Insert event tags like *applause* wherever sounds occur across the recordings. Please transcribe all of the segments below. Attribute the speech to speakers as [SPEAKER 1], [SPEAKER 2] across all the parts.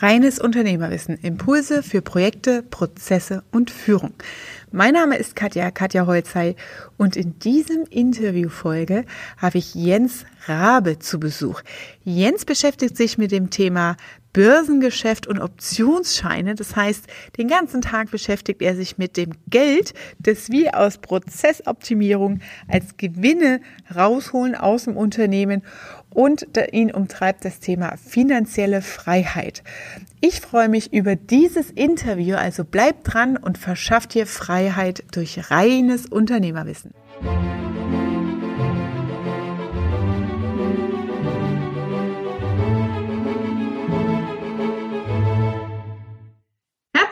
[SPEAKER 1] Reines Unternehmerwissen. Impulse für Projekte, Prozesse und Führung. Mein Name ist Katja, Katja Holzei und in diesem Interviewfolge habe ich Jens Rabe zu Besuch. Jens beschäftigt sich mit dem Thema Börsengeschäft und Optionsscheine. Das heißt, den ganzen Tag beschäftigt er sich mit dem Geld, das wir aus Prozessoptimierung als Gewinne rausholen aus dem Unternehmen und ihn umtreibt das Thema finanzielle Freiheit. Ich freue mich über dieses Interview, also bleibt dran und verschafft dir Freiheit durch reines Unternehmerwissen.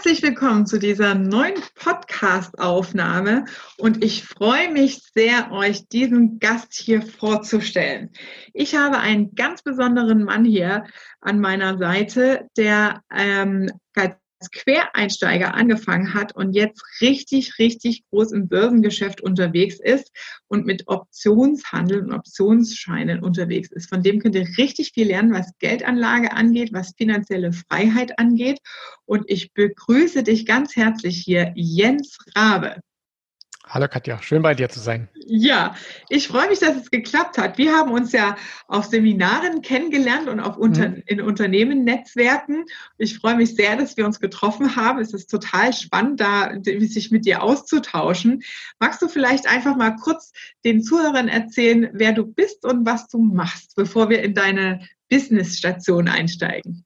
[SPEAKER 1] Herzlich willkommen zu dieser neuen Podcast-Aufnahme und ich freue mich sehr, euch diesen Gast hier vorzustellen. Ich habe einen ganz besonderen Mann hier an meiner Seite, der ähm, Quereinsteiger angefangen hat und jetzt richtig, richtig groß im Börsengeschäft unterwegs ist und mit Optionshandel und Optionsscheinen unterwegs ist. Von dem könnt ihr richtig viel lernen, was Geldanlage angeht, was finanzielle Freiheit angeht. Und ich begrüße dich ganz herzlich hier, Jens Rabe.
[SPEAKER 2] Hallo Katja, schön bei dir zu sein.
[SPEAKER 1] Ja, ich freue mich, dass es geklappt hat. Wir haben uns ja auf Seminaren kennengelernt und auf Unter mhm. in Unternehmen Netzwerken. Ich freue mich sehr, dass wir uns getroffen haben. Es ist total spannend, da sich mit dir auszutauschen. Magst du vielleicht einfach mal kurz den Zuhörern erzählen, wer du bist und was du machst, bevor wir in deine Business-Station einsteigen?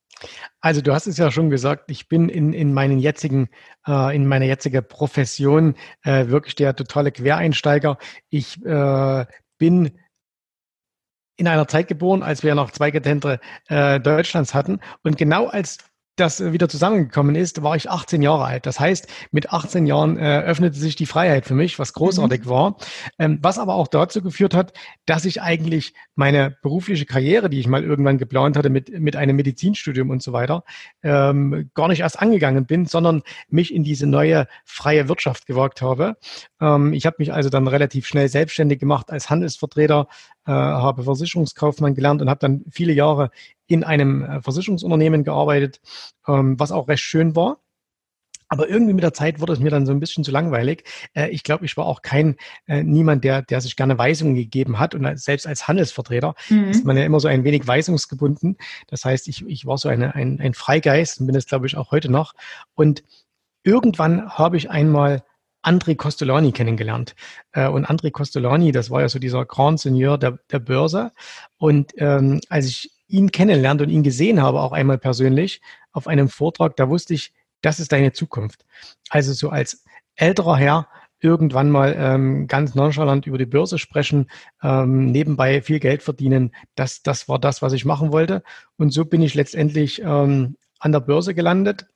[SPEAKER 2] Also du hast es ja schon gesagt, ich bin in, in meinen jetzigen, äh, in meiner jetzigen Profession äh, wirklich der totale Quereinsteiger. Ich äh, bin in einer Zeit geboren, als wir noch zwei getrennte äh, Deutschlands hatten. Und genau als das wieder zusammengekommen ist, war ich 18 Jahre alt. Das heißt, mit 18 Jahren äh, öffnete sich die Freiheit für mich, was großartig mhm. war. Ähm, was aber auch dazu geführt hat, dass ich eigentlich meine berufliche Karriere, die ich mal irgendwann geplant hatte mit, mit einem Medizinstudium und so weiter, ähm, gar nicht erst angegangen bin, sondern mich in diese neue freie Wirtschaft gewagt habe. Ähm, ich habe mich also dann relativ schnell selbstständig gemacht als Handelsvertreter, äh, habe Versicherungskaufmann gelernt und habe dann viele Jahre in einem äh, Versicherungsunternehmen gearbeitet, ähm, was auch recht schön war. Aber irgendwie mit der Zeit wurde es mir dann so ein bisschen zu langweilig. Äh, ich glaube, ich war auch kein äh, niemand, der, der sich gerne Weisungen gegeben hat. Und selbst als Handelsvertreter mhm. ist man ja immer so ein wenig weisungsgebunden. Das heißt, ich, ich war so eine, ein, ein Freigeist und bin es, glaube ich, auch heute noch. Und irgendwann habe ich einmal André Costolani kennengelernt. Und André Costolani, das war ja so dieser Grand Seigneur der, der Börse. Und ähm, als ich ihn kennenlernt und ihn gesehen habe, auch einmal persönlich auf einem Vortrag, da wusste ich, das ist deine Zukunft. Also so als älterer Herr irgendwann mal ähm, ganz nonchalant über die Börse sprechen, ähm, nebenbei viel Geld verdienen, das, das war das, was ich machen wollte. Und so bin ich letztendlich ähm, an der Börse gelandet.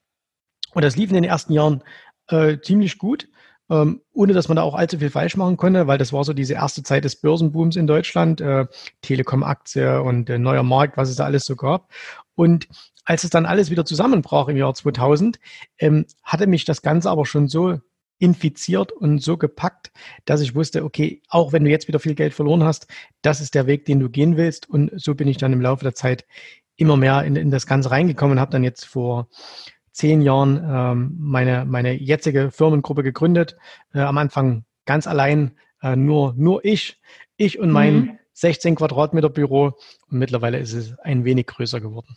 [SPEAKER 2] Und das lief in den ersten Jahren äh, ziemlich gut ähm, ohne dass man da auch allzu viel falsch machen konnte, weil das war so diese erste Zeit des Börsenbooms in Deutschland, äh, Telekom-Aktie und äh, neuer Markt, was es da alles so gab. Und als es dann alles wieder zusammenbrach im Jahr 2000, ähm, hatte mich das Ganze aber schon so infiziert und so gepackt, dass ich wusste, okay, auch wenn du jetzt wieder viel Geld verloren hast, das ist der Weg, den du gehen willst. Und so bin ich dann im Laufe der Zeit immer mehr in, in das Ganze reingekommen und habe dann jetzt vor zehn Jahren ähm, meine, meine jetzige Firmengruppe gegründet. Äh, am Anfang ganz allein, äh, nur, nur ich, ich und mein mhm. 16 Quadratmeter Büro. Und mittlerweile ist es ein wenig größer geworden.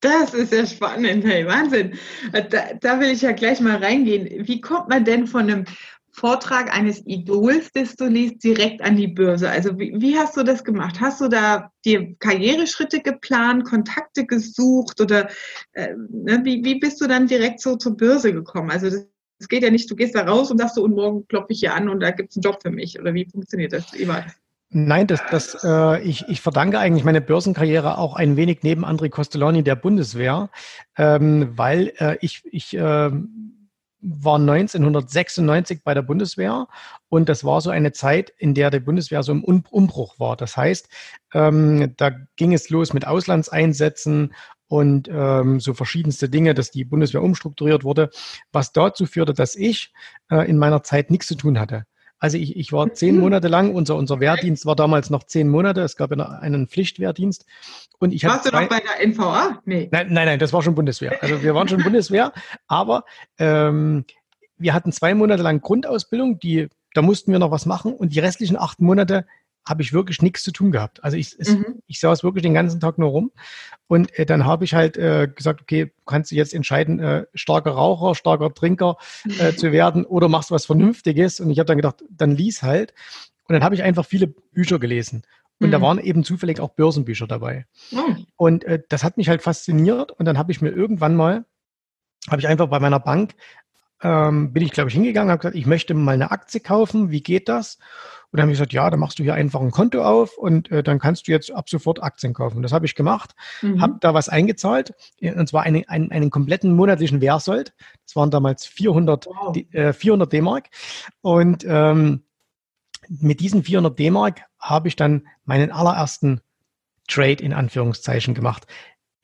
[SPEAKER 1] Das ist ja spannend, hey, Wahnsinn. Äh, da, da will ich ja gleich mal reingehen. Wie kommt man denn von einem Vortrag eines Idols, das du liest, direkt an die Börse? Also wie, wie, hast du das gemacht? Hast du da dir Karriereschritte geplant, Kontakte gesucht oder äh, ne, wie, wie bist du dann direkt so zur Börse gekommen? Also das, das geht ja nicht, du gehst da raus und sagst so, und morgen klopfe ich hier an und da gibt es einen Job für mich. Oder wie funktioniert das? Das?
[SPEAKER 2] Nein, das, das, äh, ich, ich verdanke eigentlich meine Börsenkarriere auch ein wenig neben André Costolani der Bundeswehr, ähm, weil äh, ich, ich äh, war 1996 bei der Bundeswehr und das war so eine Zeit, in der die Bundeswehr so im Umbruch war. Das heißt, ähm, da ging es los mit Auslandseinsätzen und ähm, so verschiedenste Dinge, dass die Bundeswehr umstrukturiert wurde, was dazu führte, dass ich äh, in meiner Zeit nichts zu tun hatte. Also ich, ich war *laughs* zehn. Monate lang, unser, unser Wehrdienst war damals noch zehn Monate, es gab ja einen Pflichtwehrdienst. Und ich
[SPEAKER 1] Warst du noch bei der NVA?
[SPEAKER 2] Nee. Nein, nein, nein, das war schon Bundeswehr. Also wir waren schon Bundeswehr, *laughs* aber ähm, wir hatten zwei Monate lang Grundausbildung, die, da mussten wir noch was machen und die restlichen acht Monate habe ich wirklich nichts zu tun gehabt. Also ich, es, mhm. ich saß wirklich den ganzen Tag nur rum. Und äh, dann habe ich halt äh, gesagt, okay, kannst du jetzt entscheiden, äh, starker Raucher, starker Trinker äh, *laughs* zu werden oder machst du was Vernünftiges? Und ich habe dann gedacht, dann lies halt. Und dann habe ich einfach viele Bücher gelesen. Und mhm. da waren eben zufällig auch Börsenbücher dabei. Mhm. Und äh, das hat mich halt fasziniert. Und dann habe ich mir irgendwann mal, habe ich einfach bei meiner Bank, ähm, bin ich, glaube ich, hingegangen, habe gesagt, ich möchte mal eine Aktie kaufen. Wie geht das? Und dann habe ich gesagt, ja, dann machst du hier einfach ein Konto auf und äh, dann kannst du jetzt ab sofort Aktien kaufen. Das habe ich gemacht, mhm. habe da was eingezahlt, äh, und zwar einen, einen, einen kompletten monatlichen Wehrsold. Das waren damals 400, wow. äh, 400 D-Mark. Und ähm, mit diesen 400 D-Mark habe ich dann meinen allerersten Trade in Anführungszeichen gemacht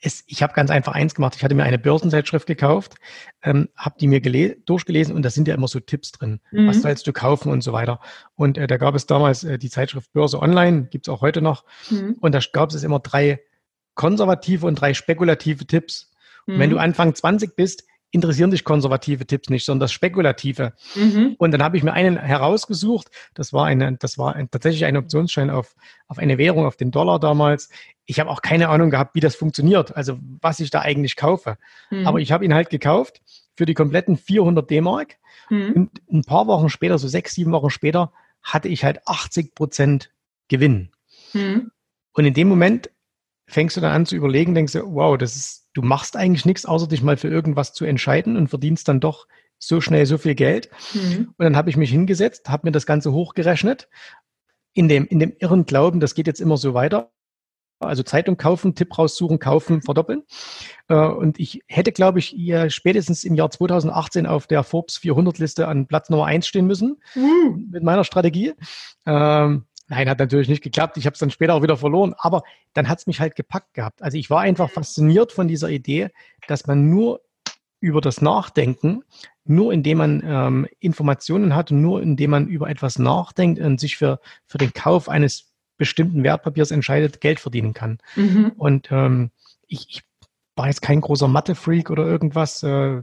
[SPEAKER 2] es, ich habe ganz einfach eins gemacht. Ich hatte mir eine Börsenzeitschrift gekauft, ähm, habe die mir durchgelesen und da sind ja immer so Tipps drin. Mhm. Was sollst du kaufen und so weiter. Und äh, da gab es damals äh, die Zeitschrift Börse Online, gibt's auch heute noch. Mhm. Und da gab es immer drei konservative und drei spekulative Tipps. Mhm. Und wenn du Anfang 20 bist, interessieren dich konservative Tipps nicht, sondern das Spekulative. Mhm. Und dann habe ich mir einen herausgesucht. Das war eine, das war ein, tatsächlich ein Optionsschein auf, auf eine Währung, auf den Dollar damals. Ich habe auch keine Ahnung gehabt, wie das funktioniert, also was ich da eigentlich kaufe. Mhm. Aber ich habe ihn halt gekauft für die kompletten 400 D-Mark. Mhm. Und ein paar Wochen später, so sechs, sieben Wochen später, hatte ich halt 80 Prozent Gewinn. Mhm. Und in dem Moment fängst du dann an zu überlegen, denkst du, wow, das ist du machst eigentlich nichts, außer dich mal für irgendwas zu entscheiden und verdienst dann doch so schnell so viel Geld. Mhm. Und dann habe ich mich hingesetzt, habe mir das Ganze hochgerechnet, in dem, in dem irren Glauben, das geht jetzt immer so weiter. Also Zeitung kaufen, Tipp raussuchen, kaufen, verdoppeln. Äh, und ich hätte, glaube ich, spätestens im Jahr 2018 auf der Forbes 400 Liste an Platz Nummer eins stehen müssen mhm. mit meiner Strategie. Ähm, Nein, hat natürlich nicht geklappt. Ich habe es dann später auch wieder verloren. Aber dann hat es mich halt gepackt gehabt. Also ich war einfach fasziniert von dieser Idee, dass man nur über das Nachdenken, nur indem man ähm, Informationen hat, nur indem man über etwas nachdenkt und sich für, für den Kauf eines bestimmten Wertpapiers entscheidet, Geld verdienen kann. Mhm. Und ähm, ich, ich war jetzt kein großer Mathe-Freak oder irgendwas, äh,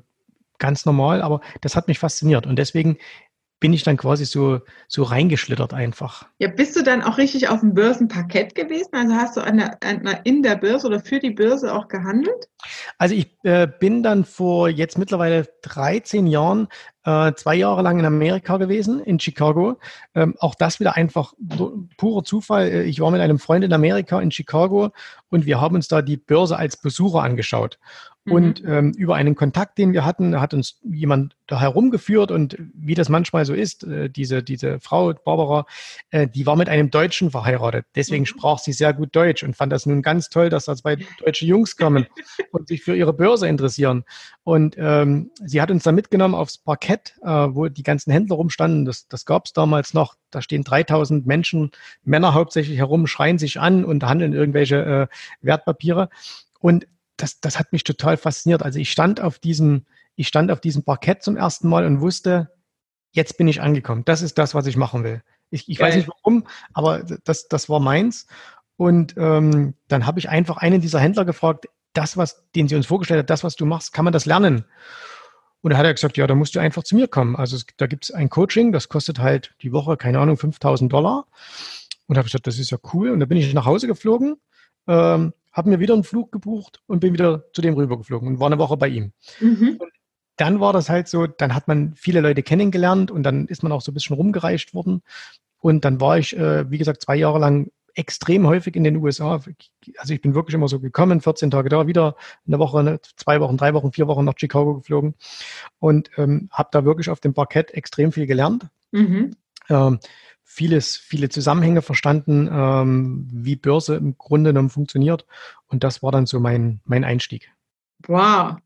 [SPEAKER 2] ganz normal, aber das hat mich fasziniert. Und deswegen bin ich dann quasi so, so reingeschlittert einfach.
[SPEAKER 1] Ja, bist du dann auch richtig auf dem Börsenparkett gewesen? Also hast du an der, an der, in der Börse oder für die Börse auch gehandelt?
[SPEAKER 2] Also ich äh, bin dann vor jetzt mittlerweile 13 Jahren äh, zwei Jahre lang in Amerika gewesen, in Chicago. Ähm, auch das wieder einfach purer Zufall. Äh, ich war mit einem Freund in Amerika in Chicago und wir haben uns da die Börse als Besucher angeschaut. Mhm. Und ähm, über einen Kontakt, den wir hatten, hat uns jemand da herumgeführt und wie das manchmal so ist, äh, diese, diese Frau, Barbara, äh, die war mit einem Deutschen verheiratet. Deswegen mhm. sprach sie sehr gut Deutsch und fand das nun ganz toll, dass da zwei deutsche Jungs kommen *laughs* und sich für ihre Börse interessieren. Und ähm, sie hat uns da mitgenommen aufs Parkett, äh, wo die ganzen Händler rumstanden. Das, das gab es damals noch. Da stehen 3000 Menschen, Männer hauptsächlich herum, schreien sich an und handeln irgendwelche äh, Wertpapiere. Und das, das hat mich total fasziniert. Also ich stand auf diesem, ich stand auf diesem Parkett zum ersten Mal und wusste, jetzt bin ich angekommen. Das ist das, was ich machen will. Ich, ich weiß nicht warum, aber das, das war meins. Und ähm, dann habe ich einfach einen dieser Händler gefragt, das, was, den sie uns vorgestellt hat, das, was du machst, kann man das lernen? Und da hat er gesagt, ja, da musst du einfach zu mir kommen. Also es, da gibt es ein Coaching, das kostet halt die Woche, keine Ahnung, 5000 Dollar. Und da habe ich gesagt, das ist ja cool. Und da bin ich nach Hause geflogen, ähm, habe mir wieder einen Flug gebucht und bin wieder zu dem rübergeflogen und war eine Woche bei ihm. Mhm. dann war das halt so, dann hat man viele Leute kennengelernt und dann ist man auch so ein bisschen rumgereicht worden. Und dann war ich, äh, wie gesagt, zwei Jahre lang extrem häufig in den USA. Also ich bin wirklich immer so gekommen, 14 Tage da, wieder eine Woche, zwei Wochen, drei Wochen, vier Wochen nach Chicago geflogen und ähm, habe da wirklich auf dem Parkett extrem viel gelernt. Mhm. Ähm, vieles, viele Zusammenhänge verstanden, ähm, wie Börse im Grunde genommen funktioniert. Und das war dann so mein, mein Einstieg.
[SPEAKER 1] Wow.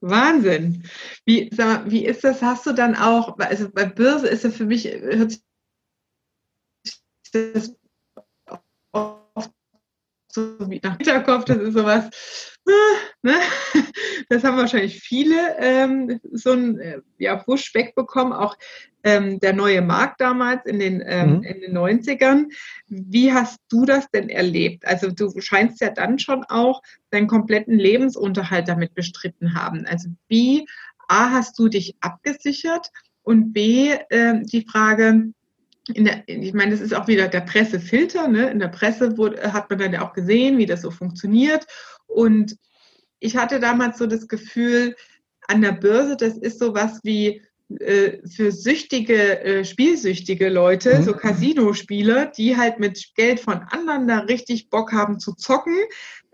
[SPEAKER 1] Wahnsinn. Wie, mal, wie ist das? Hast du dann auch, also bei Börse ist ja für mich, hört sich das oft so wie nach Hinterkopf, das ist sowas, ne? das haben wahrscheinlich viele ähm, so ein äh, ja, Push wegbekommen, auch ähm, der neue Markt damals in den, ähm, mhm. in den 90ern. Wie hast du das denn erlebt? Also du scheinst ja dann schon auch deinen kompletten Lebensunterhalt damit bestritten haben. Also wie A, hast du dich abgesichert und B, äh, die Frage, der, ich meine, das ist auch wieder der Pressefilter. Ne? In der Presse wurde, hat man dann ja auch gesehen, wie das so funktioniert. Und ich hatte damals so das Gefühl, an der Börse, das ist so was wie für süchtige, äh, spielsüchtige Leute, mhm. so Casino-Spieler, die halt mit Geld von anderen da richtig Bock haben zu zocken,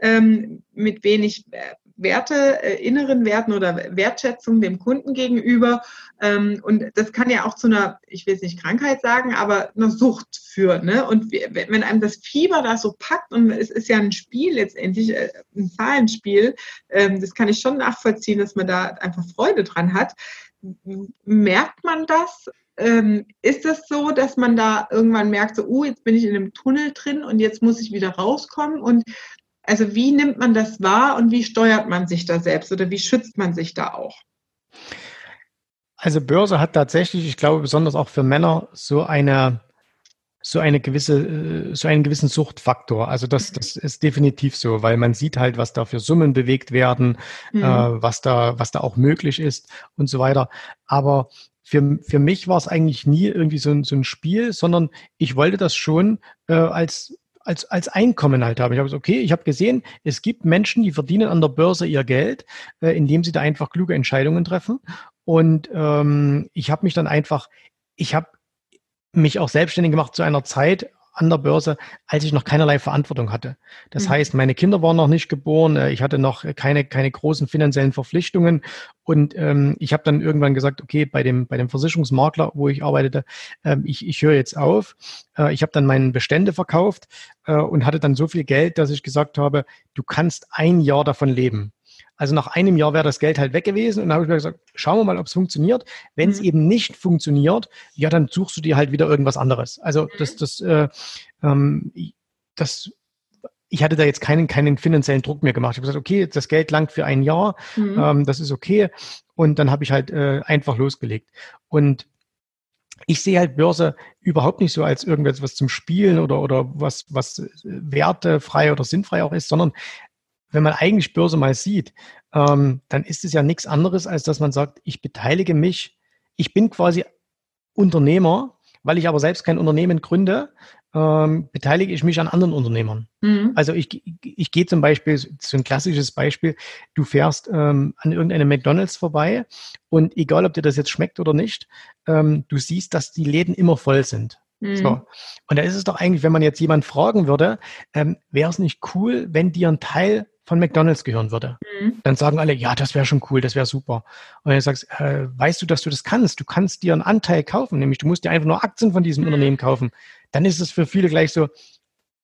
[SPEAKER 1] ähm, mit wenig äh, Werte, äh, inneren Werten oder Wertschätzung dem Kunden gegenüber. Ähm, und das kann ja auch zu einer, ich will es nicht Krankheit sagen, aber einer Sucht führen. Ne? Und wenn einem das Fieber da so packt und es ist ja ein Spiel letztendlich, äh, ein Zahlenspiel, ähm, das kann ich schon nachvollziehen, dass man da einfach Freude dran hat. Merkt man das? Ähm, ist es das so, dass man da irgendwann merkt, so, uh, jetzt bin ich in einem Tunnel drin und jetzt muss ich wieder rauskommen? Und also wie nimmt man das wahr und wie steuert man sich da selbst oder wie schützt man sich da auch?
[SPEAKER 2] Also Börse hat tatsächlich, ich glaube besonders auch für Männer, so eine so eine gewisse, äh, so einen gewissen Suchtfaktor. Also das, das ist definitiv so, weil man sieht halt, was da für Summen bewegt werden, mhm. äh, was da, was da auch möglich ist und so weiter. Aber für, für mich war es eigentlich nie irgendwie so ein, so ein Spiel, sondern ich wollte das schon äh, als als, als Einkommen halt haben. Ich habe gesagt, okay, ich habe gesehen, es gibt Menschen, die verdienen an der Börse ihr Geld, äh, indem sie da einfach kluge Entscheidungen treffen. Und ähm, ich habe mich dann einfach, ich habe mich auch selbstständig gemacht zu einer Zeit, an der Börse, als ich noch keinerlei Verantwortung hatte. Das mhm. heißt, meine Kinder waren noch nicht geboren, äh, ich hatte noch keine, keine großen finanziellen Verpflichtungen und ähm, ich habe dann irgendwann gesagt, okay, bei dem, bei dem Versicherungsmakler, wo ich arbeitete, ähm, ich, ich höre jetzt auf. Äh, ich habe dann meine Bestände verkauft äh, und hatte dann so viel Geld, dass ich gesagt habe, du kannst ein Jahr davon leben. Also nach einem Jahr wäre das Geld halt weg gewesen. Und dann habe ich mir gesagt, schauen wir mal, ob es funktioniert. Wenn es mhm. eben nicht funktioniert, ja, dann suchst du dir halt wieder irgendwas anderes. Also mhm. das, das, äh, ähm, das ich hatte da jetzt keinen, keinen finanziellen Druck mehr gemacht. Ich habe gesagt, okay, das Geld langt für ein Jahr, mhm. ähm, das ist okay. Und dann habe ich halt äh, einfach losgelegt. Und ich sehe halt Börse überhaupt nicht so als irgendwas was zum Spielen oder, oder was, was wertefrei oder sinnfrei auch ist, sondern wenn man eigentlich Börse mal sieht, ähm, dann ist es ja nichts anderes, als dass man sagt, ich beteilige mich, ich bin quasi Unternehmer, weil ich aber selbst kein Unternehmen gründe, ähm, beteilige ich mich an anderen Unternehmern. Mhm. Also ich, ich gehe zum Beispiel, so ein klassisches Beispiel, du fährst ähm, an irgendeinem McDonalds vorbei und egal, ob dir das jetzt schmeckt oder nicht, ähm, du siehst, dass die Läden immer voll sind. Mhm. So. Und da ist es doch eigentlich, wenn man jetzt jemand fragen würde, ähm, wäre es nicht cool, wenn dir ein Teil von McDonalds gehören würde. Mhm. Dann sagen alle, ja, das wäre schon cool, das wäre super. Und dann sagst, äh, weißt du, dass du das kannst? Du kannst dir einen Anteil kaufen, nämlich du musst dir einfach nur Aktien von diesem mhm. Unternehmen kaufen. Dann ist es für viele gleich so,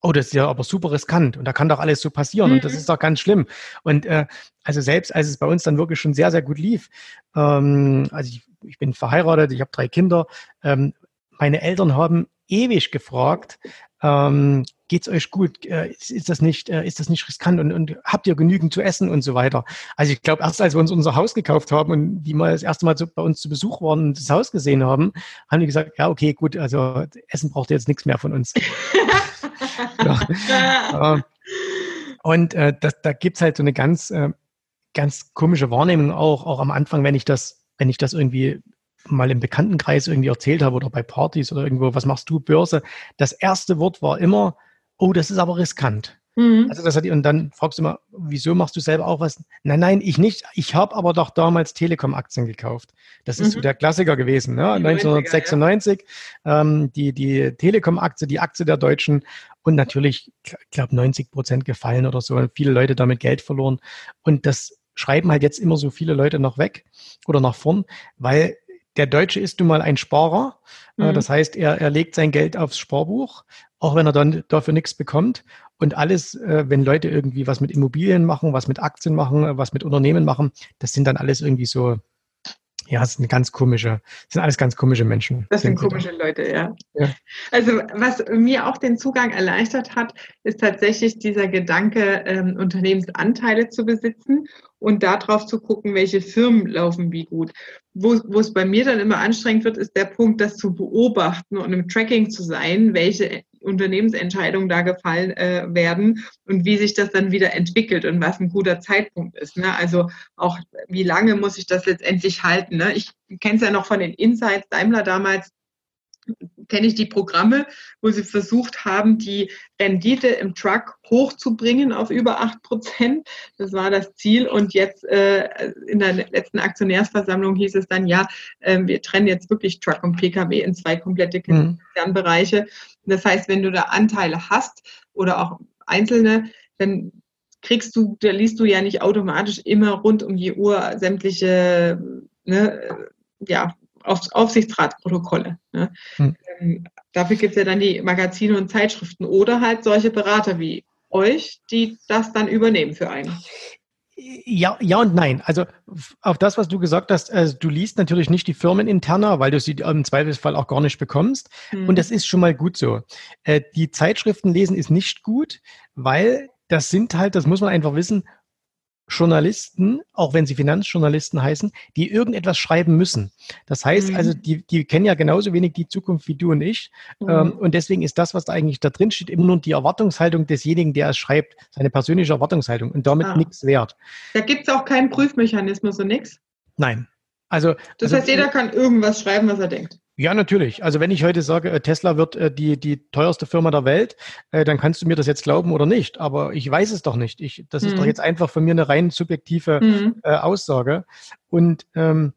[SPEAKER 2] oh, das ist ja aber super riskant und da kann doch alles so passieren mhm. und das mhm. ist doch ganz schlimm. Und äh, also selbst als es bei uns dann wirklich schon sehr, sehr gut lief, ähm, also ich, ich bin verheiratet, ich habe drei Kinder, ähm, meine Eltern haben ewig gefragt, ähm, geht's euch gut? Äh, ist das nicht, äh, ist das nicht riskant und, und habt ihr genügend zu essen und so weiter? Also ich glaube, erst als wir uns unser Haus gekauft haben und die mal das erste Mal so bei uns zu Besuch waren und das Haus gesehen haben, haben die gesagt, ja, okay, gut, also Essen braucht ihr jetzt nichts mehr von uns. *laughs* ja. Ähm, und äh, das, da gibt's halt so eine ganz, äh, ganz komische Wahrnehmung auch, auch am Anfang, wenn ich das, wenn ich das irgendwie mal im Bekanntenkreis irgendwie erzählt habe oder bei Partys oder irgendwo, was machst du, Börse? Das erste Wort war immer, oh, das ist aber riskant. Mhm. Also das hat und dann fragst du mal, wieso machst du selber auch was? Nein, nein, ich nicht. Ich habe aber doch damals Telekom-Aktien gekauft. Das ist mhm. so der Klassiker gewesen, ne? 1996. Ja. Ähm, die die Telekom-Aktie, die Aktie der Deutschen und natürlich, ich glaube, 90 Prozent gefallen oder so. Viele Leute damit Geld verloren. Und das schreiben halt jetzt immer so viele Leute noch weg oder nach vorn, weil der Deutsche ist nun mal ein Sparer. Äh, mhm. Das heißt, er, er legt sein Geld aufs Sparbuch, auch wenn er dann dafür nichts bekommt. Und alles, äh, wenn Leute irgendwie was mit Immobilien machen, was mit Aktien machen, was mit Unternehmen machen, das sind dann alles irgendwie so Ja, es sind ganz komische, sind alles ganz komische Menschen.
[SPEAKER 1] Das sind komische da. Leute, ja. ja. Also was mir auch den Zugang erleichtert hat, ist tatsächlich dieser Gedanke, ähm, Unternehmensanteile zu besitzen und darauf zu gucken, welche Firmen laufen wie gut. Wo, wo es bei mir dann immer anstrengend wird, ist der Punkt, das zu beobachten und im Tracking zu sein, welche Unternehmensentscheidungen da gefallen äh, werden und wie sich das dann wieder entwickelt und was ein guter Zeitpunkt ist. Ne? Also auch, wie lange muss ich das letztendlich halten? Ne? Ich kenne es ja noch von den Insights Daimler damals, kenne ich die Programme, wo sie versucht haben, die Rendite im Truck hochzubringen auf über acht Prozent. Das war das Ziel. Und jetzt äh, in der letzten Aktionärsversammlung hieß es dann, ja, äh, wir trennen jetzt wirklich Truck und Pkw in zwei komplette. Kernbereiche. Mhm. Das heißt, wenn du da Anteile hast oder auch einzelne, dann kriegst du, da liest du ja nicht automatisch immer rund um die Uhr sämtliche ne, ja, Auf Aufsichtsratsprotokolle. Ne? Hm. Ähm, dafür gibt es ja dann die Magazine und Zeitschriften oder halt solche Berater wie euch, die das dann übernehmen für einen.
[SPEAKER 2] Ja, ja und nein. Also auf das, was du gesagt hast, also du liest natürlich nicht die Firmeninterner, weil du sie im Zweifelsfall auch gar nicht bekommst. Mhm. Und das ist schon mal gut so. Äh, die Zeitschriften lesen ist nicht gut, weil das sind halt, das muss man einfach wissen, Journalisten, auch wenn sie Finanzjournalisten heißen, die irgendetwas schreiben müssen. Das heißt mhm. also, die, die kennen ja genauso wenig die Zukunft wie du und ich. Mhm. Ähm, und deswegen ist das, was da eigentlich da drin steht, immer nur die Erwartungshaltung desjenigen, der es schreibt, seine persönliche Erwartungshaltung und damit ah. nichts wert.
[SPEAKER 1] Da gibt es auch keinen Prüfmechanismus und nichts?
[SPEAKER 2] Nein. Also,
[SPEAKER 1] das
[SPEAKER 2] also,
[SPEAKER 1] heißt, jeder kann irgendwas schreiben, was er denkt.
[SPEAKER 2] Ja, natürlich. Also wenn ich heute sage, äh, Tesla wird äh, die, die teuerste Firma der Welt, äh, dann kannst du mir das jetzt glauben oder nicht. Aber ich weiß es doch nicht. Ich, das mhm. ist doch mhm. jetzt einfach von mir eine rein subjektive mhm. äh, Aussage. Und ähm,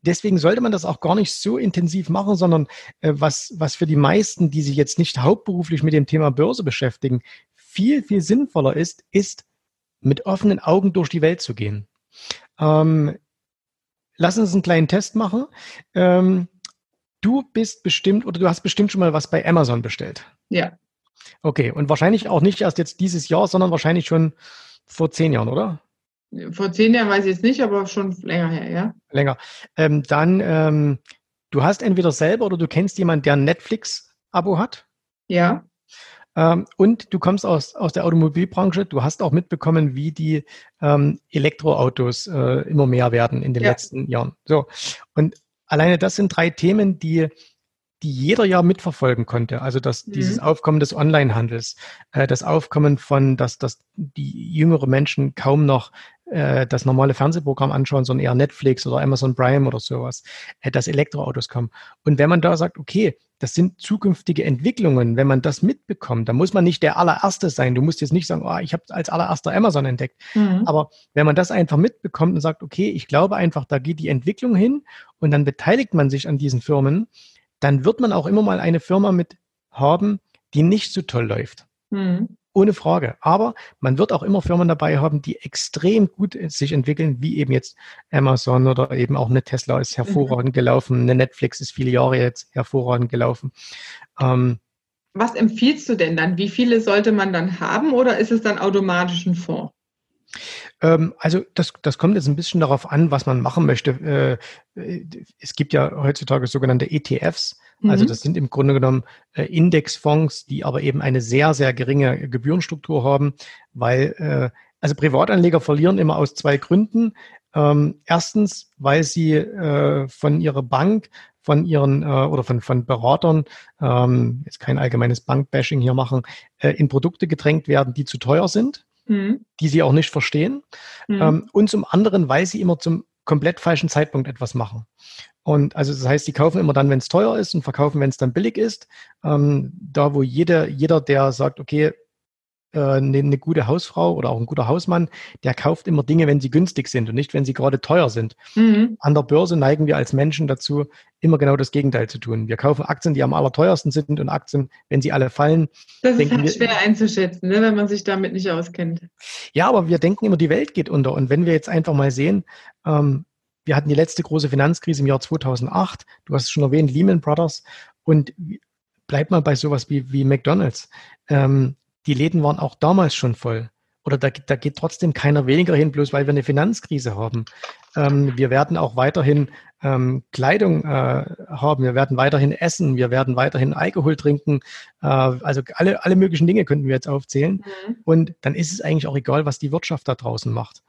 [SPEAKER 2] deswegen sollte man das auch gar nicht so intensiv machen, sondern was, was für die meisten, die sich jetzt nicht hauptberuflich mit dem Thema Börse beschäftigen, viel, viel sinnvoller ist, ist mit offenen Augen durch die Welt zu gehen. Ähm, lass uns einen kleinen Test machen. Ähm, Du bist bestimmt oder du hast bestimmt schon mal was bei Amazon bestellt.
[SPEAKER 1] Ja.
[SPEAKER 2] Okay, und wahrscheinlich auch nicht erst jetzt dieses Jahr, sondern wahrscheinlich schon vor zehn Jahren, oder?
[SPEAKER 1] Vor zehn Jahren weiß ich jetzt nicht, aber schon länger her, ja.
[SPEAKER 2] Länger. Ähm, dann, ähm, du hast entweder selber oder du kennst jemanden, der ein Netflix-Abo hat.
[SPEAKER 1] Ja.
[SPEAKER 2] Ähm, und du kommst aus, aus der Automobilbranche. Du hast auch mitbekommen, wie die ähm, Elektroautos äh, immer mehr werden in den ja. letzten Jahren. So. Und alleine das sind drei Themen, die die jeder ja mitverfolgen konnte. Also das, mhm. dieses Aufkommen des Onlinehandels, äh, das Aufkommen von, dass, dass die jüngere Menschen kaum noch äh, das normale Fernsehprogramm anschauen, sondern eher Netflix oder Amazon Prime oder sowas, äh, dass Elektroautos kommen. Und wenn man da sagt, okay, das sind zukünftige Entwicklungen, wenn man das mitbekommt, dann muss man nicht der allererste sein. Du musst jetzt nicht sagen, oh, ich habe als allererster Amazon entdeckt. Mhm. Aber wenn man das einfach mitbekommt und sagt, okay, ich glaube einfach, da geht die Entwicklung hin und dann beteiligt man sich an diesen Firmen, dann wird man auch immer mal eine Firma mit haben, die nicht so toll läuft. Mhm. Ohne Frage. Aber man wird auch immer Firmen dabei haben, die extrem gut sich entwickeln, wie eben jetzt Amazon oder eben auch eine Tesla ist hervorragend mhm. gelaufen, eine Netflix ist viele Jahre jetzt hervorragend gelaufen.
[SPEAKER 1] Ähm, Was empfiehlst du denn dann? Wie viele sollte man dann haben oder ist es dann automatisch ein Fonds?
[SPEAKER 2] Ähm, also das, das kommt jetzt ein bisschen darauf an, was man machen möchte. Äh, es gibt ja heutzutage sogenannte ETFs. Also mhm. das sind im Grunde genommen äh, Indexfonds, die aber eben eine sehr, sehr geringe Gebührenstruktur haben, weil äh, also Privatanleger verlieren immer aus zwei Gründen. Ähm, erstens, weil sie äh, von ihrer Bank, von ihren äh, oder von, von Beratern, ähm, jetzt kein allgemeines Bankbashing hier machen, äh, in Produkte gedrängt werden, die zu teuer sind, mhm. die sie auch nicht verstehen. Mhm. Ähm, und zum anderen, weil sie immer zum komplett falschen Zeitpunkt etwas machen. Und also das heißt, die kaufen immer dann, wenn es teuer ist und verkaufen, wenn es dann billig ist. Ähm, da, wo jeder, jeder, der sagt, okay, äh, eine, eine gute Hausfrau oder auch ein guter Hausmann, der kauft immer Dinge, wenn sie günstig sind und nicht, wenn sie gerade teuer sind. Mhm. An der Börse neigen wir als Menschen dazu, immer genau das Gegenteil zu tun. Wir kaufen Aktien, die am allerteuersten sind und Aktien, wenn sie alle fallen.
[SPEAKER 1] Das ist halt wir, schwer einzuschätzen, ne, wenn man sich damit nicht auskennt.
[SPEAKER 2] Ja, aber wir denken immer, die Welt geht unter. Und wenn wir jetzt einfach mal sehen, ähm, wir hatten die letzte große Finanzkrise im Jahr 2008. Du hast es schon erwähnt, Lehman Brothers. Und bleib mal bei sowas wie, wie McDonald's. Ähm, die Läden waren auch damals schon voll. oder da, da geht trotzdem keiner weniger hin, bloß weil wir eine Finanzkrise haben. Ähm, wir werden auch weiterhin ähm, Kleidung äh, haben, wir werden weiterhin essen, wir werden weiterhin Alkohol trinken. Äh, also alle, alle möglichen Dinge könnten wir jetzt aufzählen. Mhm. Und dann ist es eigentlich auch egal, was die Wirtschaft da draußen macht.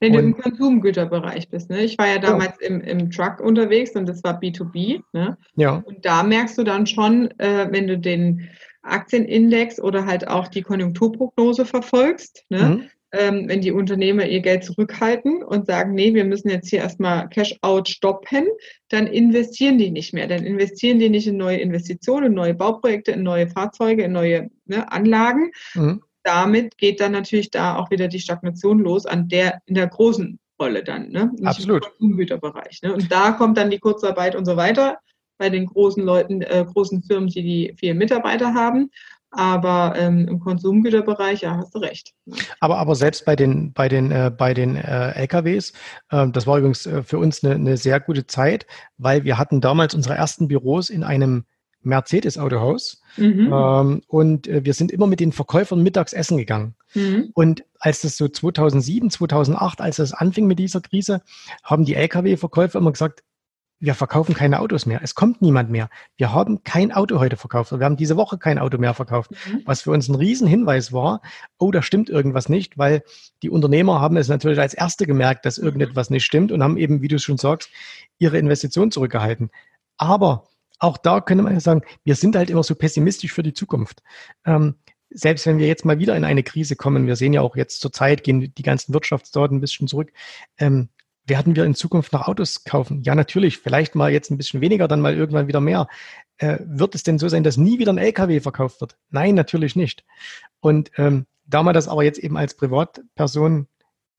[SPEAKER 1] Wenn und, du im Konsumgüterbereich bist, ne? Ich war ja damals ja. Im, im Truck unterwegs und das war B2B. Ne? Ja. Und da merkst du dann schon, äh, wenn du den Aktienindex oder halt auch die Konjunkturprognose verfolgst, ne? Mhm ähm, wenn die Unternehmer ihr Geld zurückhalten und sagen, nee, wir müssen jetzt hier erstmal Cash-out stoppen, dann investieren die nicht mehr. Dann investieren die nicht in neue Investitionen, in neue Bauprojekte, in neue Fahrzeuge, in neue ne, Anlagen. Mhm. Damit geht dann natürlich da auch wieder die Stagnation los an der, in der großen Rolle dann, ne?
[SPEAKER 2] Nicht Absolut.
[SPEAKER 1] im Güterbereich. Ne? Und da kommt dann die Kurzarbeit und so weiter bei den großen Leuten, äh, großen Firmen, die die vielen Mitarbeiter haben. Aber ähm, im Konsumgüterbereich, ja, hast du recht.
[SPEAKER 2] Aber, aber selbst bei den, bei den, äh, bei den äh, LKWs, äh, das war übrigens äh, für uns eine, eine sehr gute Zeit, weil wir hatten damals unsere ersten Büros in einem Mercedes-Autohaus. Mhm. Ähm, und äh, wir sind immer mit den Verkäufern mittags essen gegangen. Mhm. Und als das so 2007, 2008, als das anfing mit dieser Krise, haben die Lkw-Verkäufer immer gesagt, wir verkaufen keine Autos mehr. Es kommt niemand mehr. Wir haben kein Auto heute verkauft. Wir haben diese Woche kein Auto mehr verkauft. Mhm. Was für uns ein Riesenhinweis war, oh, da stimmt irgendwas nicht, weil die Unternehmer haben es natürlich als Erste gemerkt, dass mhm. irgendetwas nicht stimmt und haben eben, wie du schon sagst, ihre Investition zurückgehalten. Aber auch da könnte man sagen, wir sind halt immer so pessimistisch für die Zukunft. Ähm, selbst wenn wir jetzt mal wieder in eine Krise kommen, wir sehen ja auch jetzt zur Zeit, gehen die ganzen Wirtschaftsdaten ein bisschen zurück, ähm, werden wir in Zukunft noch Autos kaufen? Ja, natürlich. Vielleicht mal jetzt ein bisschen weniger, dann mal irgendwann wieder mehr. Äh, wird es denn so sein, dass nie wieder ein LKW verkauft wird? Nein, natürlich nicht. Und ähm, da man das aber jetzt eben als Privatperson,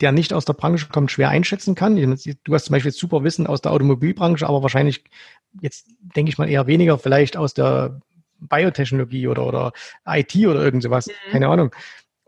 [SPEAKER 2] der nicht aus der Branche kommt, schwer einschätzen kann, du hast zum Beispiel super Wissen aus der Automobilbranche, aber wahrscheinlich jetzt denke ich mal eher weniger vielleicht aus der Biotechnologie oder, oder IT oder irgend sowas, mhm. keine Ahnung.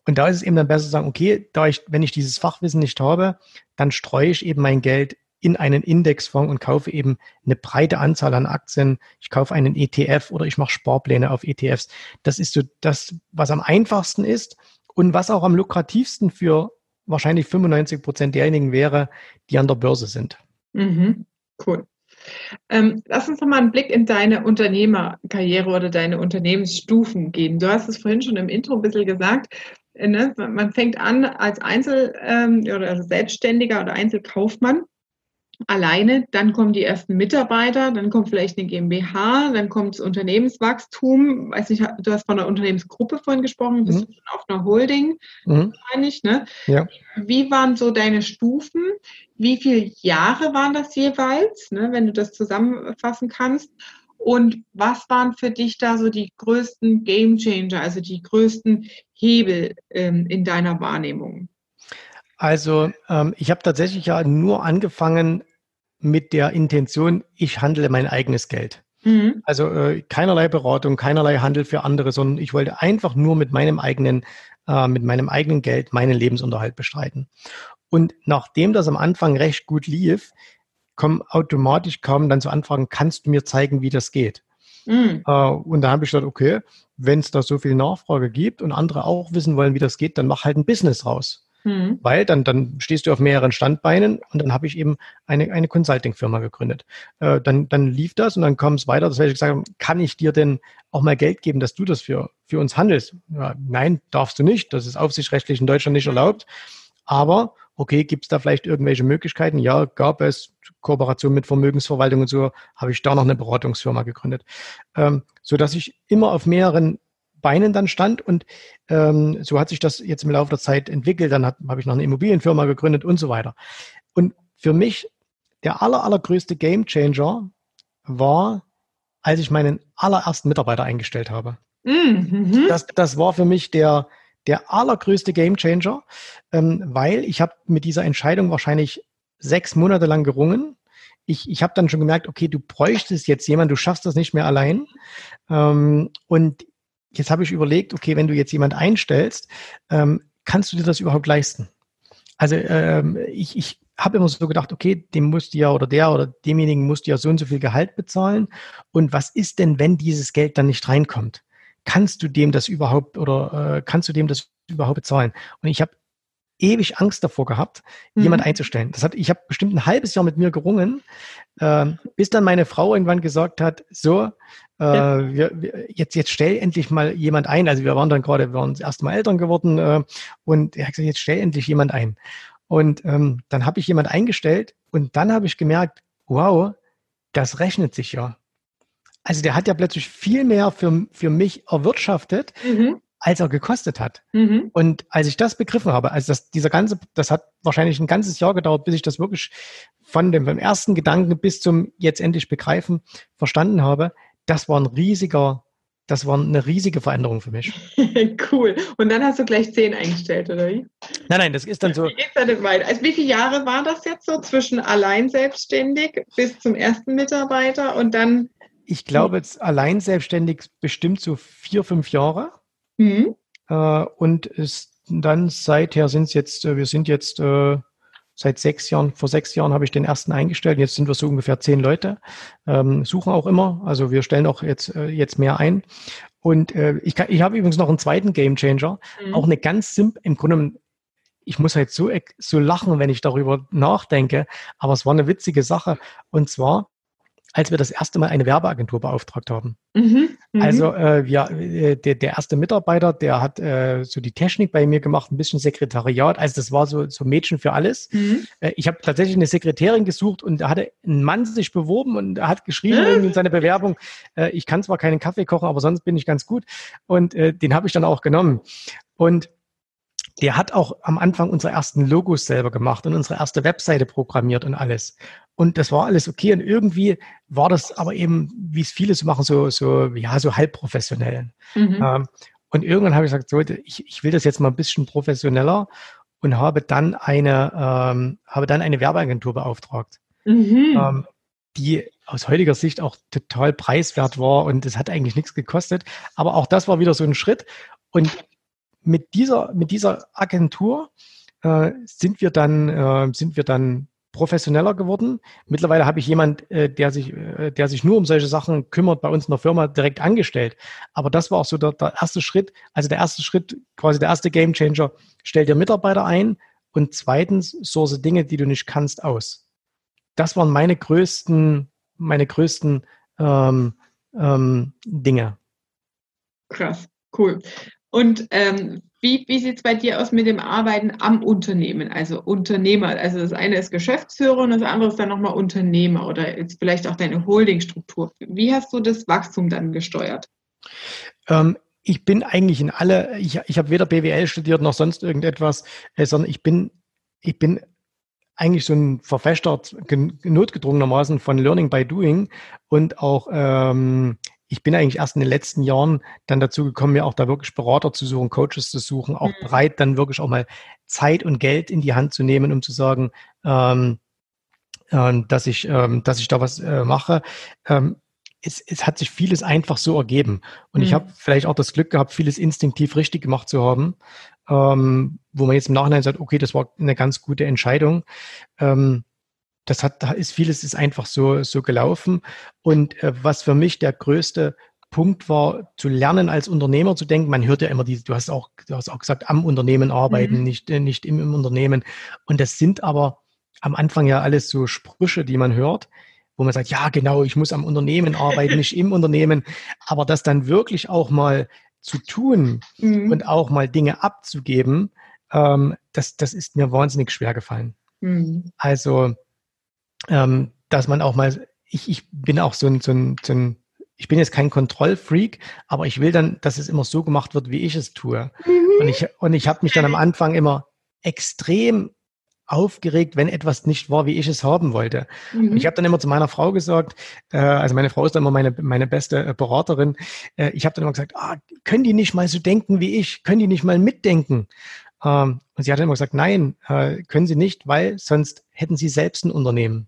[SPEAKER 2] Und da ist es eben dann besser zu sagen, okay, da ich, wenn ich dieses Fachwissen nicht habe, dann streue ich eben mein Geld in einen Indexfonds und kaufe eben eine breite Anzahl an Aktien. Ich kaufe einen ETF oder ich mache Sparpläne auf ETFs. Das ist so das, was am einfachsten ist und was auch am lukrativsten für wahrscheinlich 95 Prozent derjenigen wäre, die an der Börse sind.
[SPEAKER 1] Mhm, cool. Ähm, lass uns noch mal einen Blick in deine Unternehmerkarriere oder deine Unternehmensstufen geben. Du hast es vorhin schon im Intro ein bisschen gesagt. Ne? Man fängt an als Einzel- ähm, oder Selbstständiger oder Einzelkaufmann alleine, dann kommen die ersten Mitarbeiter, dann kommt vielleicht eine GmbH, dann kommt das Unternehmenswachstum. Weiß nicht, du hast von einer Unternehmensgruppe vorhin gesprochen, bist mhm. du schon auf einer Holding mhm. wahrscheinlich, ne? Ja. Wie waren so deine Stufen? Wie viele Jahre waren das jeweils, ne, wenn du das zusammenfassen kannst? Und was waren für dich da so die größten Game Changer, also die größten Hebel ähm, in deiner Wahrnehmung?
[SPEAKER 2] Also ähm, ich habe tatsächlich ja nur angefangen mit der Intention, ich handle mein eigenes Geld. Mhm. Also äh, keinerlei Beratung, keinerlei Handel für andere, sondern ich wollte einfach nur mit meinem eigenen, äh, mit meinem eigenen Geld meinen Lebensunterhalt bestreiten. Und nachdem das am Anfang recht gut lief, kommen automatisch kaum dann zu Anfragen, kannst du mir zeigen, wie das geht? Mhm. Äh, und da habe ich gedacht, okay, wenn es da so viel Nachfrage gibt und andere auch wissen wollen, wie das geht, dann mach halt ein Business raus. Mhm. Weil dann, dann stehst du auf mehreren Standbeinen und dann habe ich eben eine, eine Consulting-Firma gegründet. Äh, dann, dann lief das und dann kam es weiter, dass ich gesagt habe, kann ich dir denn auch mal Geld geben, dass du das für, für uns handelst? Ja, nein, darfst du nicht. Das ist aufsichtsrechtlich in Deutschland nicht erlaubt. Aber okay, gibt es da vielleicht irgendwelche Möglichkeiten? Ja, gab es Kooperation mit Vermögensverwaltung und so, habe ich da noch eine Beratungsfirma gegründet. Ähm, so dass ich immer auf mehreren Beinen dann stand und ähm, so hat sich das jetzt im Laufe der Zeit entwickelt. Dann habe ich noch eine Immobilienfirma gegründet und so weiter. Und für mich der aller, allergrößte Game Changer war, als ich meinen allerersten Mitarbeiter eingestellt habe. Mhm. Das, das war für mich der, der allergrößte Game Changer, ähm, weil ich habe mit dieser Entscheidung wahrscheinlich sechs Monate lang gerungen. Ich, ich habe dann schon gemerkt, okay, du bräuchtest jetzt jemanden, du schaffst das nicht mehr allein. Ähm, und jetzt habe ich überlegt, okay, wenn du jetzt jemand einstellst, ähm, kannst du dir das überhaupt leisten? Also ähm, ich, ich habe immer so gedacht, okay, dem musst du ja oder der oder demjenigen musst du ja so und so viel Gehalt bezahlen. Und was ist denn, wenn dieses Geld dann nicht reinkommt? Kannst du dem das überhaupt oder äh, kannst du dem das überhaupt bezahlen? Und ich habe ewig Angst davor gehabt, mhm. jemand einzustellen. Das hat, ich habe bestimmt ein halbes Jahr mit mir gerungen, äh, bis dann meine Frau irgendwann gesagt hat, so, äh, ja. wir, wir, jetzt, jetzt stell endlich mal jemand ein. Also wir waren dann gerade, wir waren das erste Mal Eltern geworden äh, und er hat gesagt, jetzt stell endlich jemand ein. Und ähm, dann habe ich jemand eingestellt und dann habe ich gemerkt, wow, das rechnet sich ja. Also der hat ja plötzlich viel mehr für, für mich erwirtschaftet, mhm als er gekostet hat. Mhm. Und als ich das begriffen habe, also das, dieser ganze, das hat wahrscheinlich ein ganzes Jahr gedauert, bis ich das wirklich von dem beim ersten Gedanken bis zum jetzt endlich begreifen verstanden habe. Das war ein riesiger, das war eine riesige Veränderung für mich. *laughs*
[SPEAKER 1] cool. Und dann hast du gleich zehn eingestellt, oder wie?
[SPEAKER 2] Nein, nein, das ist dann so.
[SPEAKER 1] Wie geht's dann weiter? Also wie viele Jahre war das jetzt so zwischen allein selbstständig bis zum ersten Mitarbeiter und dann?
[SPEAKER 2] Ich glaube, jetzt allein selbstständig bestimmt so vier, fünf Jahre. Mhm. Äh, und ist dann seither sind es jetzt, äh, wir sind jetzt äh, seit sechs Jahren, vor sechs Jahren habe ich den ersten eingestellt. Jetzt sind wir so ungefähr zehn Leute, ähm, suchen auch immer. Also wir stellen auch jetzt, äh, jetzt mehr ein. Und äh, ich, kann, ich habe übrigens noch einen zweiten Game Changer, mhm. auch eine ganz simple, im Grunde, ich muss halt so, so lachen, wenn ich darüber nachdenke, aber es war eine witzige Sache. Und zwar, als wir das erste Mal eine Werbeagentur beauftragt haben. Mhm, mhm. also äh, wir, äh, der, der erste Mitarbeiter, der hat äh, so die Technik bei mir gemacht, ein bisschen Sekretariat. Also das war so, so Mädchen für alles. Mhm. Äh, ich habe tatsächlich eine Sekretärin gesucht und da hatte ein Mann sich beworben und er hat geschrieben in seiner Bewerbung, äh, ich kann zwar keinen Kaffee kochen, aber sonst bin ich ganz gut. Und äh, den habe ich dann auch genommen. Und der hat auch am Anfang unsere ersten Logos selber gemacht und unsere erste Webseite programmiert und alles. Und das war alles okay. Und irgendwie war das aber eben, wie es viele so machen, so, so, ja, so halb professionell. Mhm. Ähm, und irgendwann habe ich gesagt, so, ich, ich will das jetzt mal ein bisschen professioneller und habe dann eine, ähm, habe dann eine Werbeagentur beauftragt, mhm. ähm, die aus heutiger Sicht auch total preiswert war und es hat eigentlich nichts gekostet. Aber auch das war wieder so ein Schritt. Und mit dieser, mit dieser Agentur äh, sind wir dann, äh, sind wir dann professioneller geworden. Mittlerweile habe ich jemand, äh, der sich, äh, der sich nur um solche Sachen kümmert, bei uns in der Firma direkt angestellt. Aber das war auch so der, der erste Schritt. Also der erste Schritt, quasi der erste Gamechanger, stell dir Mitarbeiter ein und zweitens source Dinge, die du nicht kannst, aus. Das waren meine größten, meine größten ähm, ähm, Dinge.
[SPEAKER 1] Krass, cool. Und ähm, wie, wie sieht es bei dir aus mit dem Arbeiten am Unternehmen, also Unternehmer? Also das eine ist Geschäftsführer und das andere ist dann nochmal Unternehmer oder jetzt vielleicht auch deine Holdingstruktur. Wie hast du das Wachstum dann gesteuert?
[SPEAKER 2] Ähm, ich bin eigentlich in alle, ich, ich habe weder BWL studiert noch sonst irgendetwas, äh, sondern ich bin, ich bin eigentlich so ein Verfechter notgedrungenermaßen von Learning by Doing und auch ähm, ich bin eigentlich erst in den letzten Jahren dann dazu gekommen, mir auch da wirklich Berater zu suchen, Coaches zu suchen, auch mhm. bereit, dann wirklich auch mal Zeit und Geld in die Hand zu nehmen, um zu sagen, ähm, äh, dass ich, ähm, dass ich da was äh, mache. Ähm, es, es hat sich vieles einfach so ergeben. Und mhm. ich habe vielleicht auch das Glück gehabt, vieles instinktiv richtig gemacht zu haben, ähm, wo man jetzt im Nachhinein sagt, okay, das war eine ganz gute Entscheidung. Ähm, das hat, da ist vieles ist einfach so, so gelaufen. Und äh, was für mich der größte Punkt war, zu lernen als Unternehmer zu denken. Man hört ja immer diese, du hast auch, du hast auch gesagt, am Unternehmen arbeiten, mhm. nicht, äh, nicht im, im Unternehmen. Und das sind aber am Anfang ja alles so Sprüche, die man hört, wo man sagt, ja, genau, ich muss am Unternehmen arbeiten, nicht im Unternehmen. Aber das dann wirklich auch mal zu tun *laughs* mhm. und auch mal Dinge abzugeben, ähm, das, das ist mir wahnsinnig schwer gefallen. Mhm. Also ähm, dass man auch mal, ich, ich bin auch so ein, so ein, so ein ich bin jetzt kein Kontrollfreak, aber ich will dann, dass es immer so gemacht wird, wie ich es tue. Mhm. Und ich, und ich habe mich dann am Anfang immer extrem aufgeregt, wenn etwas nicht war, wie ich es haben wollte. Mhm. Und ich habe dann immer zu meiner Frau gesagt, äh, also meine Frau ist dann immer meine, meine beste äh, Beraterin, äh, ich habe dann immer gesagt, ah, können die nicht mal so denken wie ich? Können die nicht mal mitdenken? Ähm, und sie hat immer gesagt, nein, äh, können sie nicht, weil sonst hätten sie selbst ein Unternehmen.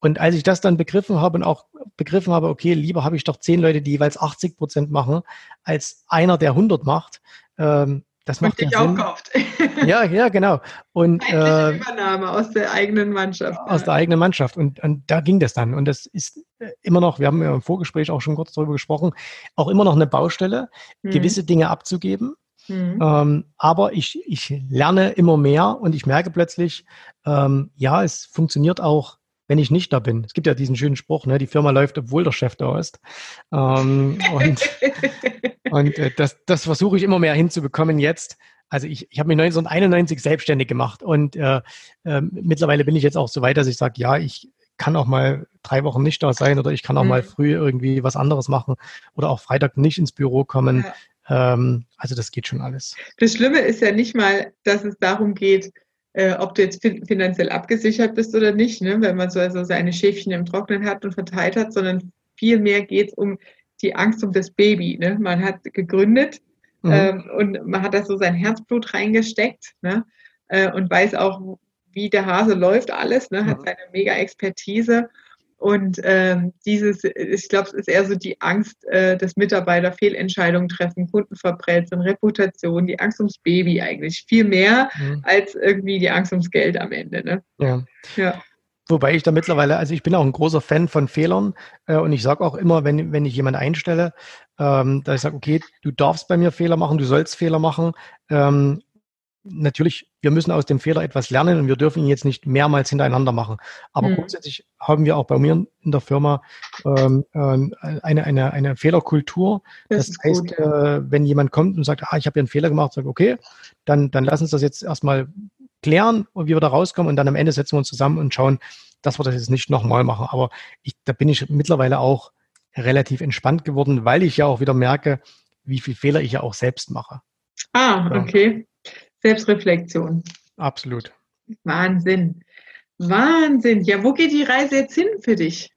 [SPEAKER 2] Und als ich das dann begriffen habe und auch begriffen habe, okay, lieber habe ich doch zehn Leute, die jeweils 80 Prozent machen, als einer, der 100 macht, ähm, das macht ja Sinn. Kauft. *laughs* ja, ja, genau. Und
[SPEAKER 1] äh, Übernahme aus der eigenen Mannschaft.
[SPEAKER 2] Aus der eigenen Mannschaft. Und, und da ging das dann. Und das ist äh, immer noch, wir haben ja im Vorgespräch auch schon kurz darüber gesprochen, auch immer noch eine Baustelle, mhm. gewisse Dinge abzugeben Mhm. Ähm, aber ich, ich lerne immer mehr und ich merke plötzlich, ähm, ja, es funktioniert auch, wenn ich nicht da bin. Es gibt ja diesen schönen Spruch, ne, die Firma läuft, obwohl der Chef da ist. Ähm, und *laughs* und äh, das, das versuche ich immer mehr hinzubekommen jetzt. Also ich, ich habe mich 1991 selbstständig gemacht und äh, äh, mittlerweile bin ich jetzt auch so weit, dass ich sage, ja, ich kann auch mal drei Wochen nicht da sein oder ich kann auch mhm. mal früh irgendwie was anderes machen oder auch Freitag nicht ins Büro kommen. Ja. Ähm, also das geht schon alles.
[SPEAKER 1] Das Schlimme ist ja nicht mal, dass es darum geht, äh, ob du jetzt fin finanziell abgesichert bist oder nicht, ne? wenn man so also seine Schäfchen im Trocknen hat und verteilt hat, sondern vielmehr geht es um die Angst um das Baby. Ne? Man hat gegründet mhm. ähm, und man hat da so sein Herzblut reingesteckt ne? Äh, und weiß auch, wie der Hase läuft alles, ne? hat mhm. seine mega Expertise. Und ähm, dieses, ich glaube, es ist eher so die Angst, äh, dass Mitarbeiter Fehlentscheidungen treffen, Kunden verprelzen, Reputation, die Angst ums Baby eigentlich. Viel mehr mhm. als irgendwie die Angst ums Geld am Ende. Ne?
[SPEAKER 2] Ja. ja. Wobei ich da mittlerweile, also ich bin auch ein großer Fan von Fehlern äh, und ich sage auch immer, wenn, wenn ich jemanden einstelle, ähm, da ich sage, okay, du darfst bei mir Fehler machen, du sollst Fehler machen. Ähm, natürlich, wir müssen aus dem Fehler etwas lernen und wir dürfen ihn jetzt nicht mehrmals hintereinander machen. Aber mhm. grundsätzlich haben wir auch bei mir in der Firma ähm, äh, eine, eine, eine Fehlerkultur. Das, das heißt, gut, ja. äh, wenn jemand kommt und sagt, ah, ich habe hier einen Fehler gemacht, sage okay, dann, dann lass uns das jetzt erstmal klären, wie wir da rauskommen und dann am Ende setzen wir uns zusammen und schauen, dass wir das jetzt nicht nochmal machen. Aber ich, da bin ich mittlerweile auch relativ entspannt geworden, weil ich ja auch wieder merke, wie viel Fehler ich ja auch selbst mache.
[SPEAKER 1] Ah, okay. Selbstreflexion.
[SPEAKER 2] Absolut.
[SPEAKER 1] Wahnsinn. Wahnsinn. Ja, wo geht die Reise jetzt hin für dich?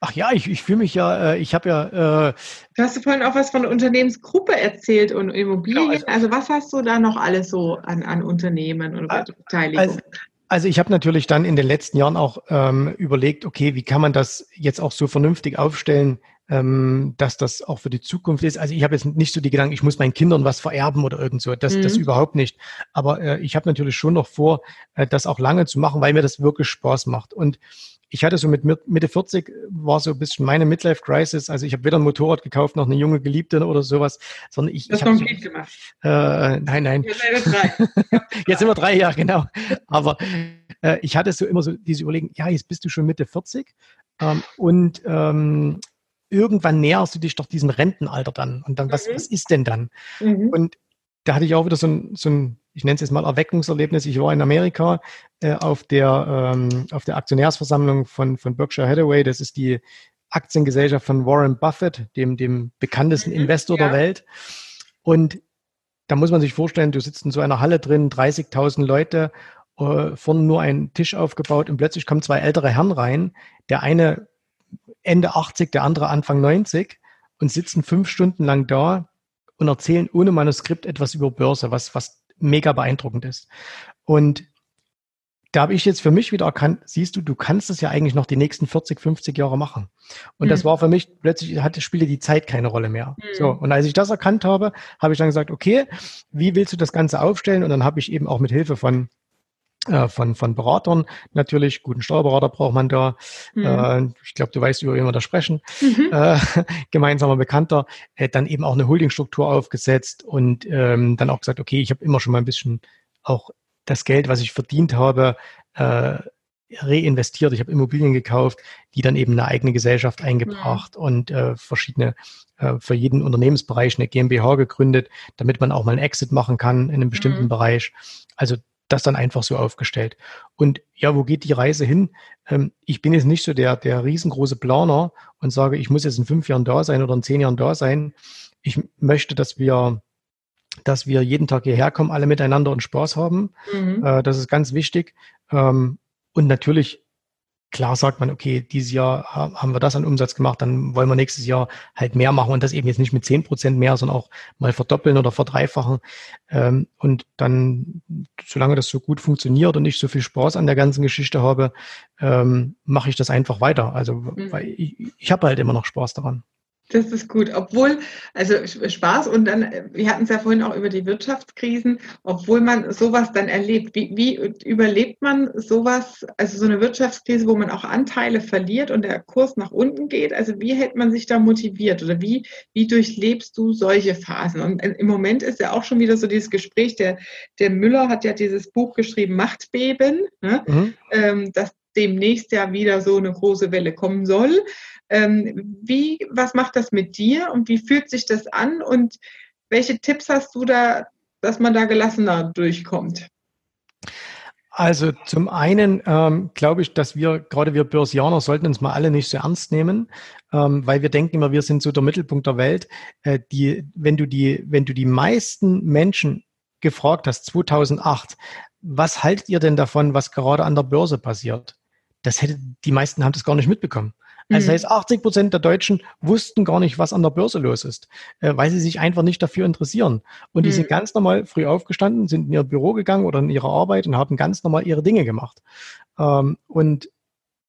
[SPEAKER 2] Ach ja, ich, ich fühle mich ja, äh, ich habe ja. Äh,
[SPEAKER 1] du hast vorhin auch was von der Unternehmensgruppe erzählt und Immobilien. Genau, also, also, was hast du da noch alles so an, an Unternehmen und
[SPEAKER 2] also, Beteiligungen? Also, also ich habe natürlich dann in den letzten Jahren auch ähm, überlegt, okay, wie kann man das jetzt auch so vernünftig aufstellen, ähm, dass das auch für die Zukunft ist. Also ich habe jetzt nicht so die Gedanken, ich muss meinen Kindern was vererben oder irgend so. Das, mhm. das überhaupt nicht. Aber äh, ich habe natürlich schon noch vor, äh, das auch lange zu machen, weil mir das wirklich Spaß macht. Und ich hatte so mit Mitte 40 war so ein bisschen meine Midlife Crisis. Also ich habe weder ein Motorrad gekauft noch eine junge Geliebte oder sowas, sondern ich.
[SPEAKER 1] Das
[SPEAKER 2] ich habe
[SPEAKER 1] so, gemacht.
[SPEAKER 2] Äh, nein, nein. Jetzt sind wir drei. *laughs* jetzt sind wir drei, ja genau. Aber äh, ich hatte so immer so diese Überlegung, ja, jetzt bist du schon Mitte 40 ähm, und ähm, irgendwann näherst du dich doch diesem Rentenalter dann. Und dann, was, mhm. was ist denn dann? Mhm. Und da hatte ich auch wieder so ein, so ein ich nenne es jetzt mal Erweckungserlebnis. Ich war in Amerika äh, auf, der, ähm, auf der Aktionärsversammlung von, von Berkshire Hathaway. Das ist die Aktiengesellschaft von Warren Buffett, dem, dem bekanntesten mhm, Investor ja. der Welt. Und da muss man sich vorstellen, du sitzt in so einer Halle drin, 30.000 Leute, äh, vorne nur ein Tisch aufgebaut und plötzlich kommen zwei ältere Herren rein. Der eine Ende 80, der andere Anfang 90 und sitzen fünf Stunden lang da und erzählen ohne Manuskript etwas über Börse, was, was mega beeindruckend ist. Und da habe ich jetzt für mich wieder erkannt, siehst du, du kannst es ja eigentlich noch die nächsten 40, 50 Jahre machen. Und mhm. das war für mich, plötzlich hatte, spielte die Zeit keine Rolle mehr. Mhm. So. Und als ich das erkannt habe, habe ich dann gesagt, okay, wie willst du das Ganze aufstellen? Und dann habe ich eben auch mit Hilfe von von, von Beratern natürlich. Guten Steuerberater braucht man da. Mhm. Äh, ich glaube, du weißt, über wen wir da sprechen. Mhm. Äh, *laughs* gemeinsamer Bekannter. Äh, dann eben auch eine Holdingstruktur aufgesetzt und ähm, dann auch gesagt, okay, ich habe immer schon mal ein bisschen auch das Geld, was ich verdient habe, äh, reinvestiert. Ich habe Immobilien gekauft, die dann eben eine eigene Gesellschaft eingebracht mhm. und äh, verschiedene äh, für jeden Unternehmensbereich eine GmbH gegründet, damit man auch mal einen Exit machen kann in einem bestimmten mhm. Bereich. Also das dann einfach so aufgestellt. Und ja, wo geht die Reise hin? Ähm, ich bin jetzt nicht so der, der riesengroße Planer und sage, ich muss jetzt in fünf Jahren da sein oder in zehn Jahren da sein. Ich möchte, dass wir, dass wir jeden Tag hierher kommen, alle miteinander und Spaß haben. Mhm. Äh, das ist ganz wichtig. Ähm, und natürlich klar sagt man, okay, dieses Jahr haben wir das an Umsatz gemacht, dann wollen wir nächstes Jahr halt mehr machen und das eben jetzt nicht mit zehn Prozent mehr, sondern auch mal verdoppeln oder verdreifachen. Ähm, und dann, solange das so gut funktioniert und ich so viel Spaß an der ganzen Geschichte habe, ähm, mache ich das einfach weiter. Also, mhm. weil ich, ich habe halt immer noch Spaß daran.
[SPEAKER 1] Das ist gut. Obwohl, also Spaß und dann, wir hatten es ja vorhin auch über die Wirtschaftskrisen, obwohl man sowas dann erlebt. Wie, wie überlebt man sowas, also so eine Wirtschaftskrise, wo man auch Anteile verliert und der Kurs nach unten geht? Also wie hält man sich da motiviert oder wie, wie durchlebst du solche Phasen? Und im Moment ist ja auch schon wieder so dieses Gespräch, der, der Müller hat ja dieses Buch geschrieben, Machtbeben, ne? mhm. ähm, dass demnächst ja wieder so eine große Welle kommen soll. Ähm, wie, was macht das mit dir und wie fühlt sich das an und welche Tipps hast du da, dass man da gelassener durchkommt?
[SPEAKER 2] Also zum einen ähm, glaube ich, dass wir, gerade wir Börsianer, sollten uns mal alle nicht so ernst nehmen, ähm, weil wir denken immer, wir sind so der Mittelpunkt der Welt. Äh, die, wenn du die, wenn du die meisten Menschen gefragt hast, 2008, was haltet ihr denn davon, was gerade an der Börse passiert? Das hätte, die meisten haben das gar nicht mitbekommen. Also mhm. das heißt, 80 Prozent der Deutschen wussten gar nicht, was an der Börse los ist, äh, weil sie sich einfach nicht dafür interessieren. Und die mhm. sind ganz normal früh aufgestanden, sind in ihr Büro gegangen oder in ihre Arbeit und haben ganz normal ihre Dinge gemacht. Ähm, und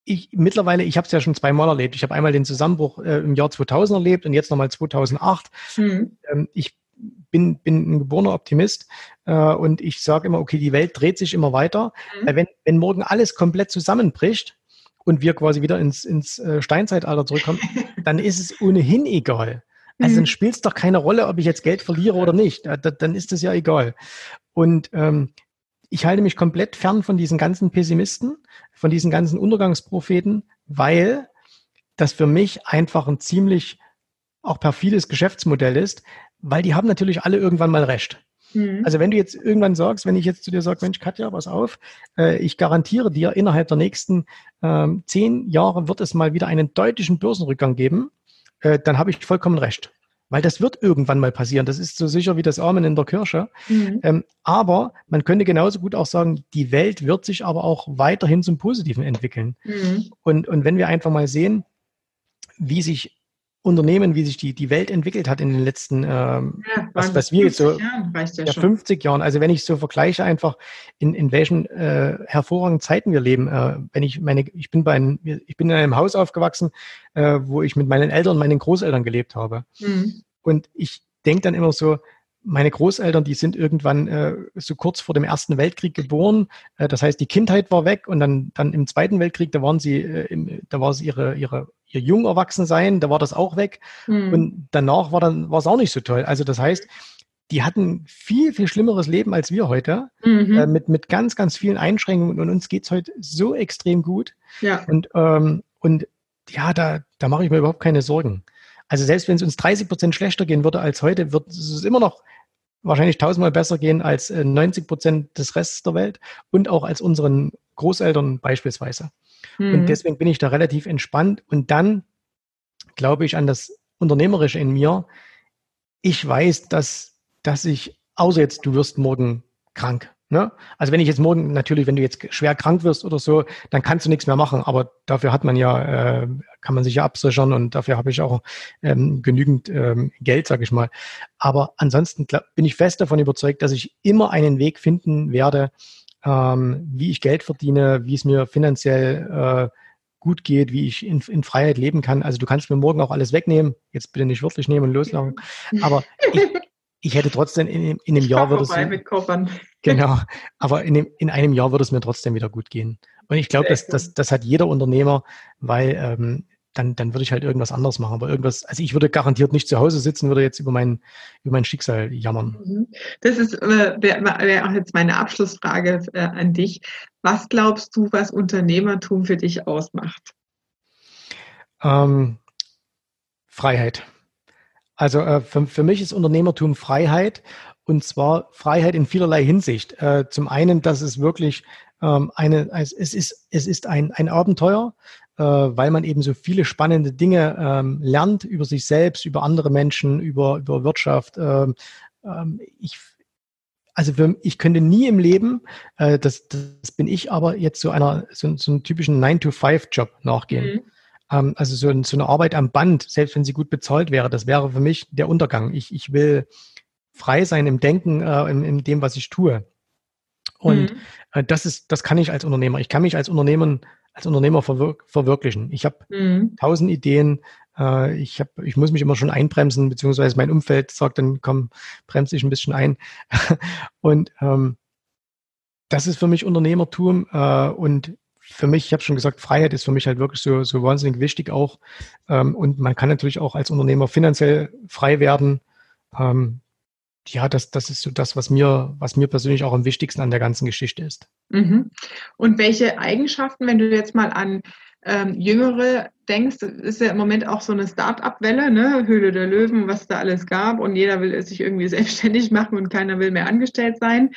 [SPEAKER 2] ich mittlerweile, ich habe es ja schon zweimal erlebt. Ich habe einmal den Zusammenbruch äh, im Jahr 2000 erlebt und jetzt nochmal 2008. Mhm. Ähm, ich bin, bin ein geborener Optimist äh, und ich sage immer, okay, die Welt dreht sich immer weiter. Mhm. Wenn, wenn morgen alles komplett zusammenbricht, und wir quasi wieder ins, ins äh, Steinzeitalter zurückkommen, dann ist es ohnehin egal. Also dann mhm. spielt es doch keine Rolle, ob ich jetzt Geld verliere oder nicht. dann ist es ja egal. Und ähm, ich halte mich komplett fern von diesen ganzen Pessimisten, von diesen ganzen Untergangspropheten, weil das für mich einfach ein ziemlich auch perfides Geschäftsmodell ist, weil die haben natürlich alle irgendwann mal recht. Mhm. Also wenn du jetzt irgendwann sagst, wenn ich jetzt zu dir sage, Mensch, Katja, pass auf, äh, ich garantiere dir, innerhalb der nächsten ähm, zehn Jahre wird es mal wieder einen deutlichen Börsenrückgang geben, äh, dann habe ich vollkommen recht. Weil das wird irgendwann mal passieren. Das ist so sicher wie das Amen in der Kirche. Mhm. Ähm, aber man könnte genauso gut auch sagen, die Welt wird sich aber auch weiterhin zum Positiven entwickeln. Mhm. Und, und wenn wir einfach mal sehen, wie sich Unternehmen, wie sich die, die Welt entwickelt hat in den letzten, ähm, ja, was, was wir jetzt so, Jahren ja, ja 50 Jahren. Also wenn ich so vergleiche einfach, in, in welchen äh, hervorragenden Zeiten wir leben. Äh, wenn ich meine, ich bin bei einem, ich bin in einem Haus aufgewachsen, äh, wo ich mit meinen Eltern meinen Großeltern gelebt habe. Mhm. Und ich denke dann immer so, meine Großeltern, die sind irgendwann äh, so kurz vor dem Ersten Weltkrieg geboren. Äh, das heißt, die Kindheit war weg und dann, dann im Zweiten Weltkrieg, da waren sie, äh, im, da war es ihre, ihre, ihr jung Erwachsensein, da war das auch weg. Mhm. Und danach war dann, war es auch nicht so toll. Also das heißt, die hatten viel, viel schlimmeres Leben als wir heute, mhm. äh, mit, mit ganz, ganz vielen Einschränkungen und uns geht's heute so extrem gut. Ja. Und, ähm, und ja, da, da mache ich mir überhaupt keine Sorgen. Also selbst wenn es uns 30 Prozent schlechter gehen würde als heute, wird es immer noch wahrscheinlich tausendmal besser gehen als 90 äh, Prozent des Restes der Welt und auch als unseren Großeltern beispielsweise. Mhm. Und deswegen bin ich da relativ entspannt. Und dann glaube ich an das Unternehmerische in mir. Ich weiß, dass, dass ich, außer jetzt, du wirst morgen krank. Ne? Also wenn ich jetzt morgen, natürlich, wenn du jetzt schwer krank wirst oder so, dann kannst du nichts mehr machen. Aber dafür hat man ja, äh, kann man sich ja absichern und dafür habe ich auch ähm, genügend ähm, Geld, sage ich mal. Aber ansonsten glaub, bin ich fest davon überzeugt, dass ich immer einen Weg finden werde, ähm, wie ich Geld verdiene, wie es mir finanziell äh, gut geht, wie ich in, in Freiheit leben kann. Also du kannst mir morgen auch alles wegnehmen. Jetzt bitte nicht wörtlich nehmen und loslachen. Aber ich, ich hätte trotzdem in, in einem Jahr würde es mit Koffern. *laughs* genau, aber in, dem, in einem Jahr würde es mir trotzdem wieder gut gehen. Und ich glaube, das, das, das hat jeder Unternehmer, weil ähm, dann, dann würde ich halt irgendwas anderes machen. Aber irgendwas, also ich würde garantiert nicht zu Hause sitzen, würde jetzt über mein, über mein Schicksal jammern.
[SPEAKER 1] Mhm. Das ist äh, wäre wär auch jetzt meine Abschlussfrage äh, an dich. Was glaubst du, was Unternehmertum für dich ausmacht?
[SPEAKER 2] Ähm, Freiheit. Also äh, für, für mich ist Unternehmertum Freiheit und zwar Freiheit in vielerlei Hinsicht. Äh, zum einen, dass es wirklich ähm, eine, es ist, es ist ein, ein Abenteuer, äh, weil man eben so viele spannende Dinge ähm, lernt über sich selbst, über andere Menschen, über, über Wirtschaft. Ähm, ähm, ich, also für, ich könnte nie im Leben, äh, das, das bin ich aber jetzt so einer, so, so einen typischen 9-to-5-Job nachgehen. Mhm. Ähm, also so, so, eine Arbeit am Band, selbst wenn sie gut bezahlt wäre, das wäre für mich der Untergang. Ich, ich will frei sein im Denken, äh, in, in dem, was ich tue. Und mhm. äh, das ist, das kann ich als Unternehmer. Ich kann mich als Unternehmer als Unternehmer verwir verwirklichen. Ich habe mhm. tausend Ideen, Äh, ich, hab, ich muss mich immer schon einbremsen, beziehungsweise mein Umfeld sagt dann, komm, bremse dich ein bisschen ein. *laughs* und ähm, das ist für mich Unternehmertum äh, und für mich, ich habe schon gesagt, Freiheit ist für mich halt wirklich so, so wahnsinnig wichtig auch. Ähm, und man kann natürlich auch als Unternehmer finanziell frei werden. Ähm, ja, das, das ist so das, was mir, was mir persönlich auch am wichtigsten an der ganzen Geschichte ist.
[SPEAKER 1] Mhm. Und welche Eigenschaften, wenn du jetzt mal an ähm, Jüngere denkst, ist ja im Moment auch so eine Start-up-Welle, ne? Höhle der Löwen, was da alles gab und jeder will sich irgendwie *laughs* selbstständig machen und keiner will mehr angestellt sein.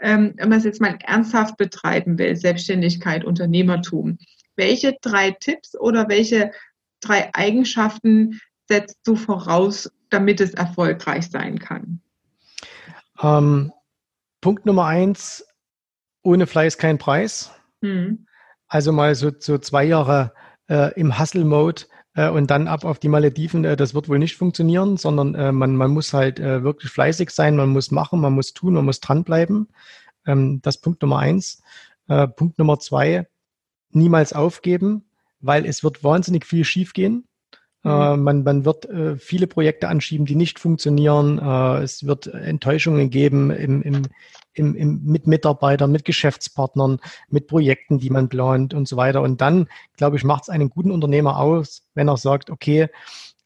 [SPEAKER 1] Ähm, wenn man es jetzt mal ernsthaft betreiben will, Selbstständigkeit, Unternehmertum, welche drei Tipps oder welche drei Eigenschaften setzt du voraus, damit es erfolgreich sein kann?
[SPEAKER 2] Ähm, Punkt Nummer eins, ohne Fleiß kein Preis. Mhm. Also mal so, so zwei Jahre äh, im Hustle-Mode äh, und dann ab auf die Malediven, äh, das wird wohl nicht funktionieren, sondern äh, man, man muss halt äh, wirklich fleißig sein, man muss machen, man muss tun, man muss dranbleiben. Ähm, das Punkt Nummer eins. Äh, Punkt Nummer zwei, niemals aufgeben, weil es wird wahnsinnig viel schiefgehen. Mhm. Äh, man, man wird äh, viele Projekte anschieben, die nicht funktionieren. Äh, es wird Enttäuschungen geben im, im, im, im, mit Mitarbeitern, mit Geschäftspartnern, mit Projekten, die man plant und so weiter. Und dann, glaube ich, macht es einen guten Unternehmer aus, wenn er sagt, okay,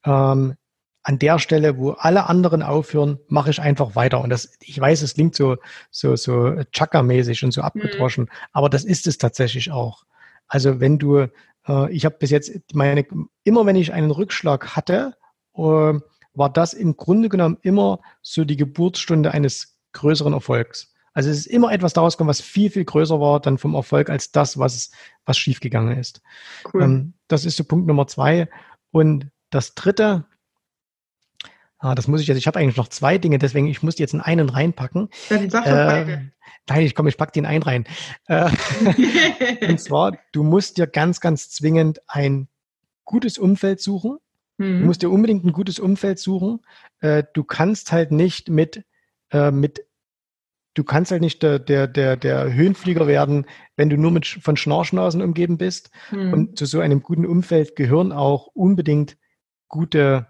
[SPEAKER 2] ähm, an der Stelle, wo alle anderen aufhören, mache ich einfach weiter. Und das, ich weiß, es klingt so, so, so Chaka-mäßig und so mhm. abgedroschen, mhm. aber das ist es tatsächlich auch. Also wenn du äh, ich habe bis jetzt meine, immer wenn ich einen Rückschlag hatte, äh, war das im Grunde genommen immer so die Geburtsstunde eines größeren Erfolgs. Also es ist immer etwas daraus gekommen, was viel, viel größer war dann vom Erfolg als das, was, was schiefgegangen ist. Cool. Ähm, das ist so Punkt Nummer zwei. Und das dritte, ah, das muss ich jetzt, ich habe eigentlich noch zwei Dinge, deswegen ich muss jetzt in einen reinpacken. Dann sag doch beide. Nein, ich komme, ich pack den ein rein. Äh, *laughs* und zwar, du musst dir ganz, ganz zwingend ein gutes Umfeld suchen. Mhm. Du musst dir unbedingt ein gutes Umfeld suchen. Äh, du kannst halt nicht mit, äh, mit du kannst halt nicht der, der, der, der Höhenflieger werden, wenn du nur mit, von Schnorchnasen umgeben bist. Mhm. Und zu so einem guten Umfeld gehören auch unbedingt gute,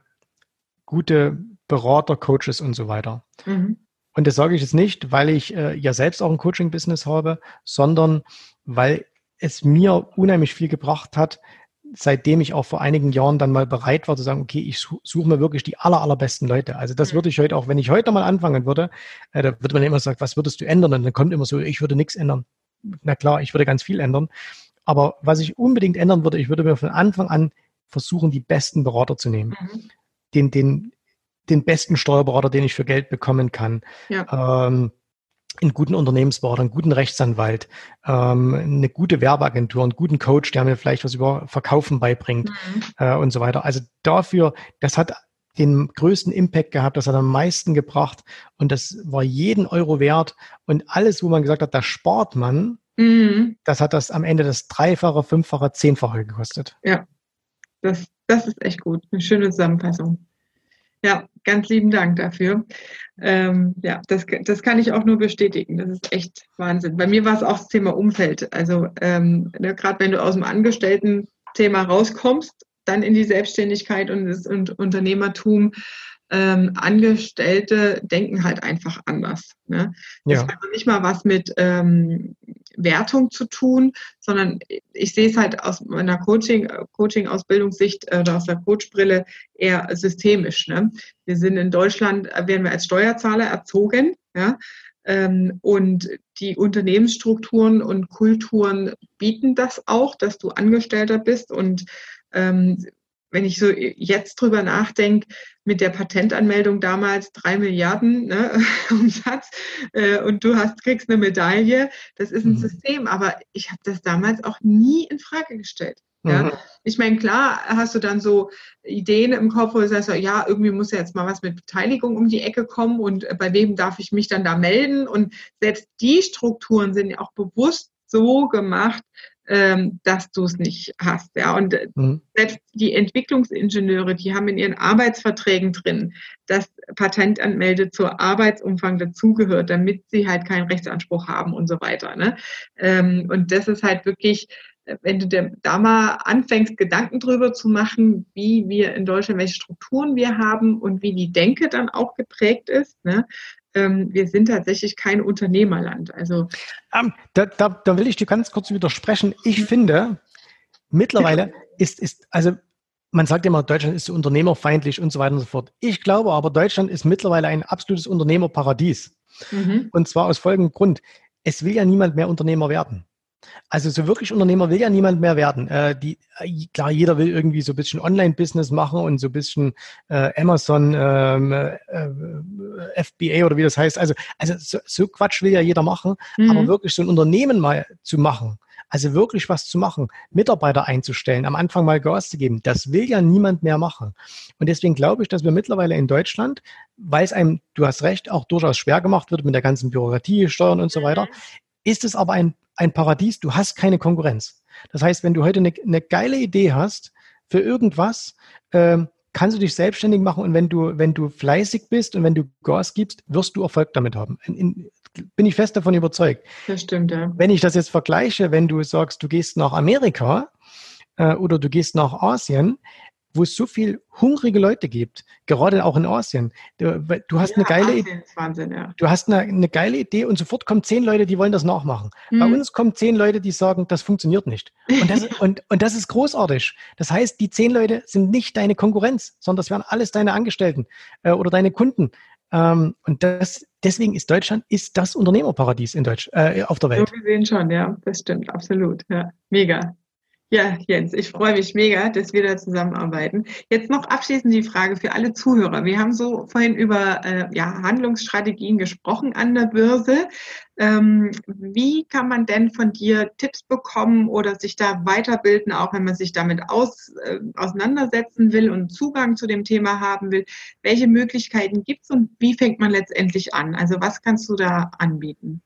[SPEAKER 2] gute Berater, Coaches und so weiter. Mhm. Und das sage ich jetzt nicht, weil ich äh, ja selbst auch ein Coaching-Business habe, sondern weil es mir unheimlich viel gebracht hat, seitdem ich auch vor einigen Jahren dann mal bereit war zu sagen, okay, ich suche mir wirklich die aller, allerbesten Leute. Also das mhm. würde ich heute auch, wenn ich heute mal anfangen würde, äh, da würde man immer sagen, was würdest du ändern? Und dann kommt immer so, ich würde nichts ändern. Na klar, ich würde ganz viel ändern. Aber was ich unbedingt ändern würde, ich würde mir von Anfang an versuchen, die besten Berater zu nehmen. Mhm. Den, den den besten Steuerberater, den ich für Geld bekommen kann. Ja. Ähm, einen guten Unternehmensberater, einen guten Rechtsanwalt, ähm, eine gute Werbeagentur, einen guten Coach, der mir vielleicht was über Verkaufen beibringt mhm. äh, und so weiter. Also dafür, das hat den größten Impact gehabt, das hat am meisten gebracht und das war jeden Euro wert und alles, wo man gesagt hat, da spart man, mhm. das hat das am Ende das Dreifache, Fünffache, Zehnfache gekostet.
[SPEAKER 1] Ja, das, das ist echt gut. Eine schöne Zusammenfassung. Ja, ganz lieben Dank dafür. Ähm, ja, das, das kann ich auch nur bestätigen. Das ist echt Wahnsinn. Bei mir war es auch das Thema Umfeld. Also ähm, ne, gerade wenn du aus dem Angestellten-Thema rauskommst, dann in die Selbstständigkeit und das und Unternehmertum, ähm, Angestellte denken halt einfach anders. Ne? Das ja. hat nicht mal was mit ähm, Wertung zu tun, sondern ich sehe es halt aus meiner Coaching, Coaching-Ausbildungssicht äh, oder aus der Coachbrille eher systemisch. Ne? Wir sind in Deutschland, äh, werden wir als Steuerzahler erzogen, ja, ähm, und die Unternehmensstrukturen und Kulturen bieten das auch, dass du Angestellter bist und ähm, wenn ich so jetzt drüber nachdenke, mit der Patentanmeldung damals drei Milliarden ne, *laughs* Umsatz äh, und du hast, kriegst eine Medaille, das ist ein mhm. System, aber ich habe das damals auch nie in Frage gestellt. Ja? Mhm. Ich meine, klar hast du dann so Ideen im Kopf, wo du sagst, ja, irgendwie muss ja jetzt mal was mit Beteiligung um die Ecke kommen und äh, bei wem darf ich mich dann da melden? Und selbst die Strukturen sind ja auch bewusst so gemacht, ähm, dass du es nicht hast. Ja, und äh, mhm. selbst die Entwicklungsingenieure, die haben in ihren Arbeitsverträgen drin, dass Patentanmelde zur Arbeitsumfang dazugehört, damit sie halt keinen Rechtsanspruch haben und so weiter. Ne? Ähm, und das ist halt wirklich wenn du dir da mal anfängst, Gedanken drüber zu machen, wie wir in Deutschland, welche Strukturen wir haben und wie die Denke dann auch geprägt ist, ne? Ähm, wir sind tatsächlich kein Unternehmerland. Also
[SPEAKER 2] ähm, da, da, da will ich dir ganz kurz widersprechen. Ich mhm. finde, mittlerweile ist, ist, also man sagt immer, Deutschland ist so unternehmerfeindlich und so weiter und so fort. Ich glaube aber, Deutschland ist mittlerweile ein absolutes Unternehmerparadies. Mhm. Und zwar aus folgendem Grund. Es will ja niemand mehr Unternehmer werden. Also so wirklich Unternehmer will ja niemand mehr werden. Äh, die, äh, klar, jeder will irgendwie so ein bisschen Online-Business machen und so ein bisschen äh, Amazon, ähm, äh, FBA oder wie das heißt. Also, also so, so Quatsch will ja jeder machen, mhm. aber wirklich so ein Unternehmen mal zu machen, also wirklich was zu machen, Mitarbeiter einzustellen, am Anfang mal Gas zu geben, das will ja niemand mehr machen. Und deswegen glaube ich, dass wir mittlerweile in Deutschland, weil es einem, du hast recht, auch durchaus schwer gemacht wird mit der ganzen Bürokratie, Steuern und so weiter, mhm. ist es aber ein ein Paradies, du hast keine Konkurrenz. Das heißt, wenn du heute eine, eine geile Idee hast für irgendwas, ähm, kannst du dich selbstständig machen und wenn du, wenn du fleißig bist und wenn du Gas gibst, wirst du Erfolg damit haben. In, in, bin ich fest davon überzeugt.
[SPEAKER 1] Das stimmt, ja.
[SPEAKER 2] Wenn ich das jetzt vergleiche, wenn du sagst, du gehst nach Amerika äh, oder du gehst nach Asien, wo es so viel hungrige Leute gibt, gerade auch in Asien. Du, du hast ja, eine geile Idee. Ja. Du hast eine, eine, geile Idee und sofort kommen zehn Leute, die wollen das nachmachen. Mhm. Bei uns kommen zehn Leute, die sagen, das funktioniert nicht. Und das, *laughs* und, und das ist großartig. Das heißt, die zehn Leute sind nicht deine Konkurrenz, sondern das wären alles deine Angestellten äh, oder deine Kunden. Ähm, und das, deswegen ist Deutschland ist das Unternehmerparadies in Deutsch, äh, auf der Welt.
[SPEAKER 1] So gesehen schon, ja, das stimmt, absolut. Ja, mega. Ja, Jens, ich freue mich mega, dass wir da zusammenarbeiten. Jetzt noch abschließend die Frage für alle Zuhörer. Wir haben so vorhin über äh, ja, Handlungsstrategien gesprochen an der Börse. Ähm, wie kann man denn von dir Tipps bekommen oder sich da weiterbilden, auch wenn man sich damit aus, äh, auseinandersetzen will und Zugang zu dem Thema haben will? Welche Möglichkeiten gibt es und wie fängt man letztendlich an? Also was kannst du da anbieten?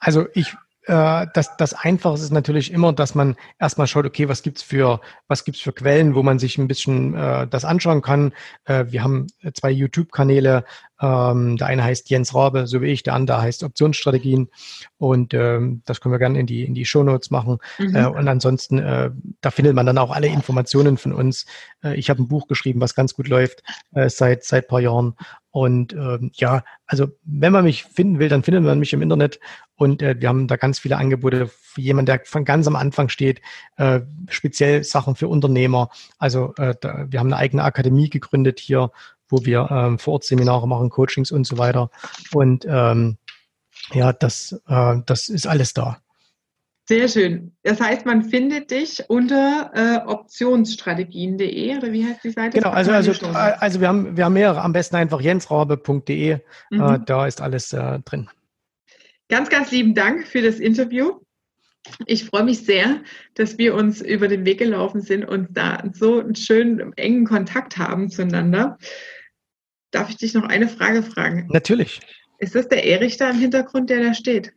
[SPEAKER 2] Also ich äh, das, das Einfachste ist natürlich immer, dass man erstmal schaut, okay, was gibt's für, was gibt's für Quellen, wo man sich ein bisschen äh, das anschauen kann. Äh, wir haben zwei YouTube-Kanäle. Ähm, der eine heißt Jens Rabe, so wie ich, der andere heißt Optionsstrategien. Und ähm, das können wir gerne in die, in die Show Notes machen. Mhm. Äh, und ansonsten, äh, da findet man dann auch alle Informationen von uns. Äh, ich habe ein Buch geschrieben, was ganz gut läuft äh, seit, seit paar Jahren. Und ähm, ja, also wenn man mich finden will, dann findet man mich im Internet. Und äh, wir haben da ganz viele Angebote für jemanden, der von ganz am Anfang steht, äh, speziell Sachen für Unternehmer. Also äh, da, wir haben eine eigene Akademie gegründet hier, wo wir ähm, Vorortseminare machen, Coachings und so weiter. Und ähm, ja, das, äh, das ist alles da.
[SPEAKER 1] Sehr schön. Das heißt, man findet dich unter äh, optionsstrategien.de oder wie heißt die Seite?
[SPEAKER 2] Genau, also, also, äh, also wir, haben, wir haben mehrere, am besten einfach jensraube.de, äh, mhm. äh, da ist alles äh, drin.
[SPEAKER 1] Ganz, ganz lieben Dank für das Interview. Ich freue mich sehr, dass wir uns über den Weg gelaufen sind und da so einen schönen, engen Kontakt haben zueinander. Darf ich dich noch eine Frage fragen?
[SPEAKER 2] Natürlich.
[SPEAKER 1] Ist das der Erich da im Hintergrund, der da steht?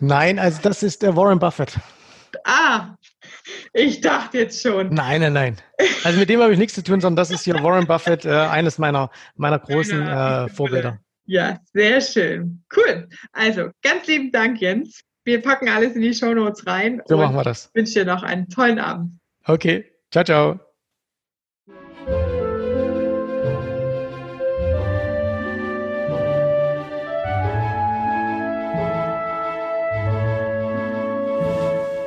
[SPEAKER 2] Nein, also das ist der Warren Buffett.
[SPEAKER 1] Ah, ich dachte jetzt schon.
[SPEAKER 2] Nein, nein, nein. Also mit dem habe ich nichts zu tun, sondern das ist hier Warren Buffett, äh, eines meiner, meiner großen äh, Vorbilder.
[SPEAKER 1] Ja, sehr schön. Cool. Also, ganz lieben Dank, Jens. Wir packen alles in die Show Notes rein.
[SPEAKER 2] So machen wir das.
[SPEAKER 1] Ich wünsche dir noch einen tollen Abend.
[SPEAKER 2] Okay. Ciao, ciao.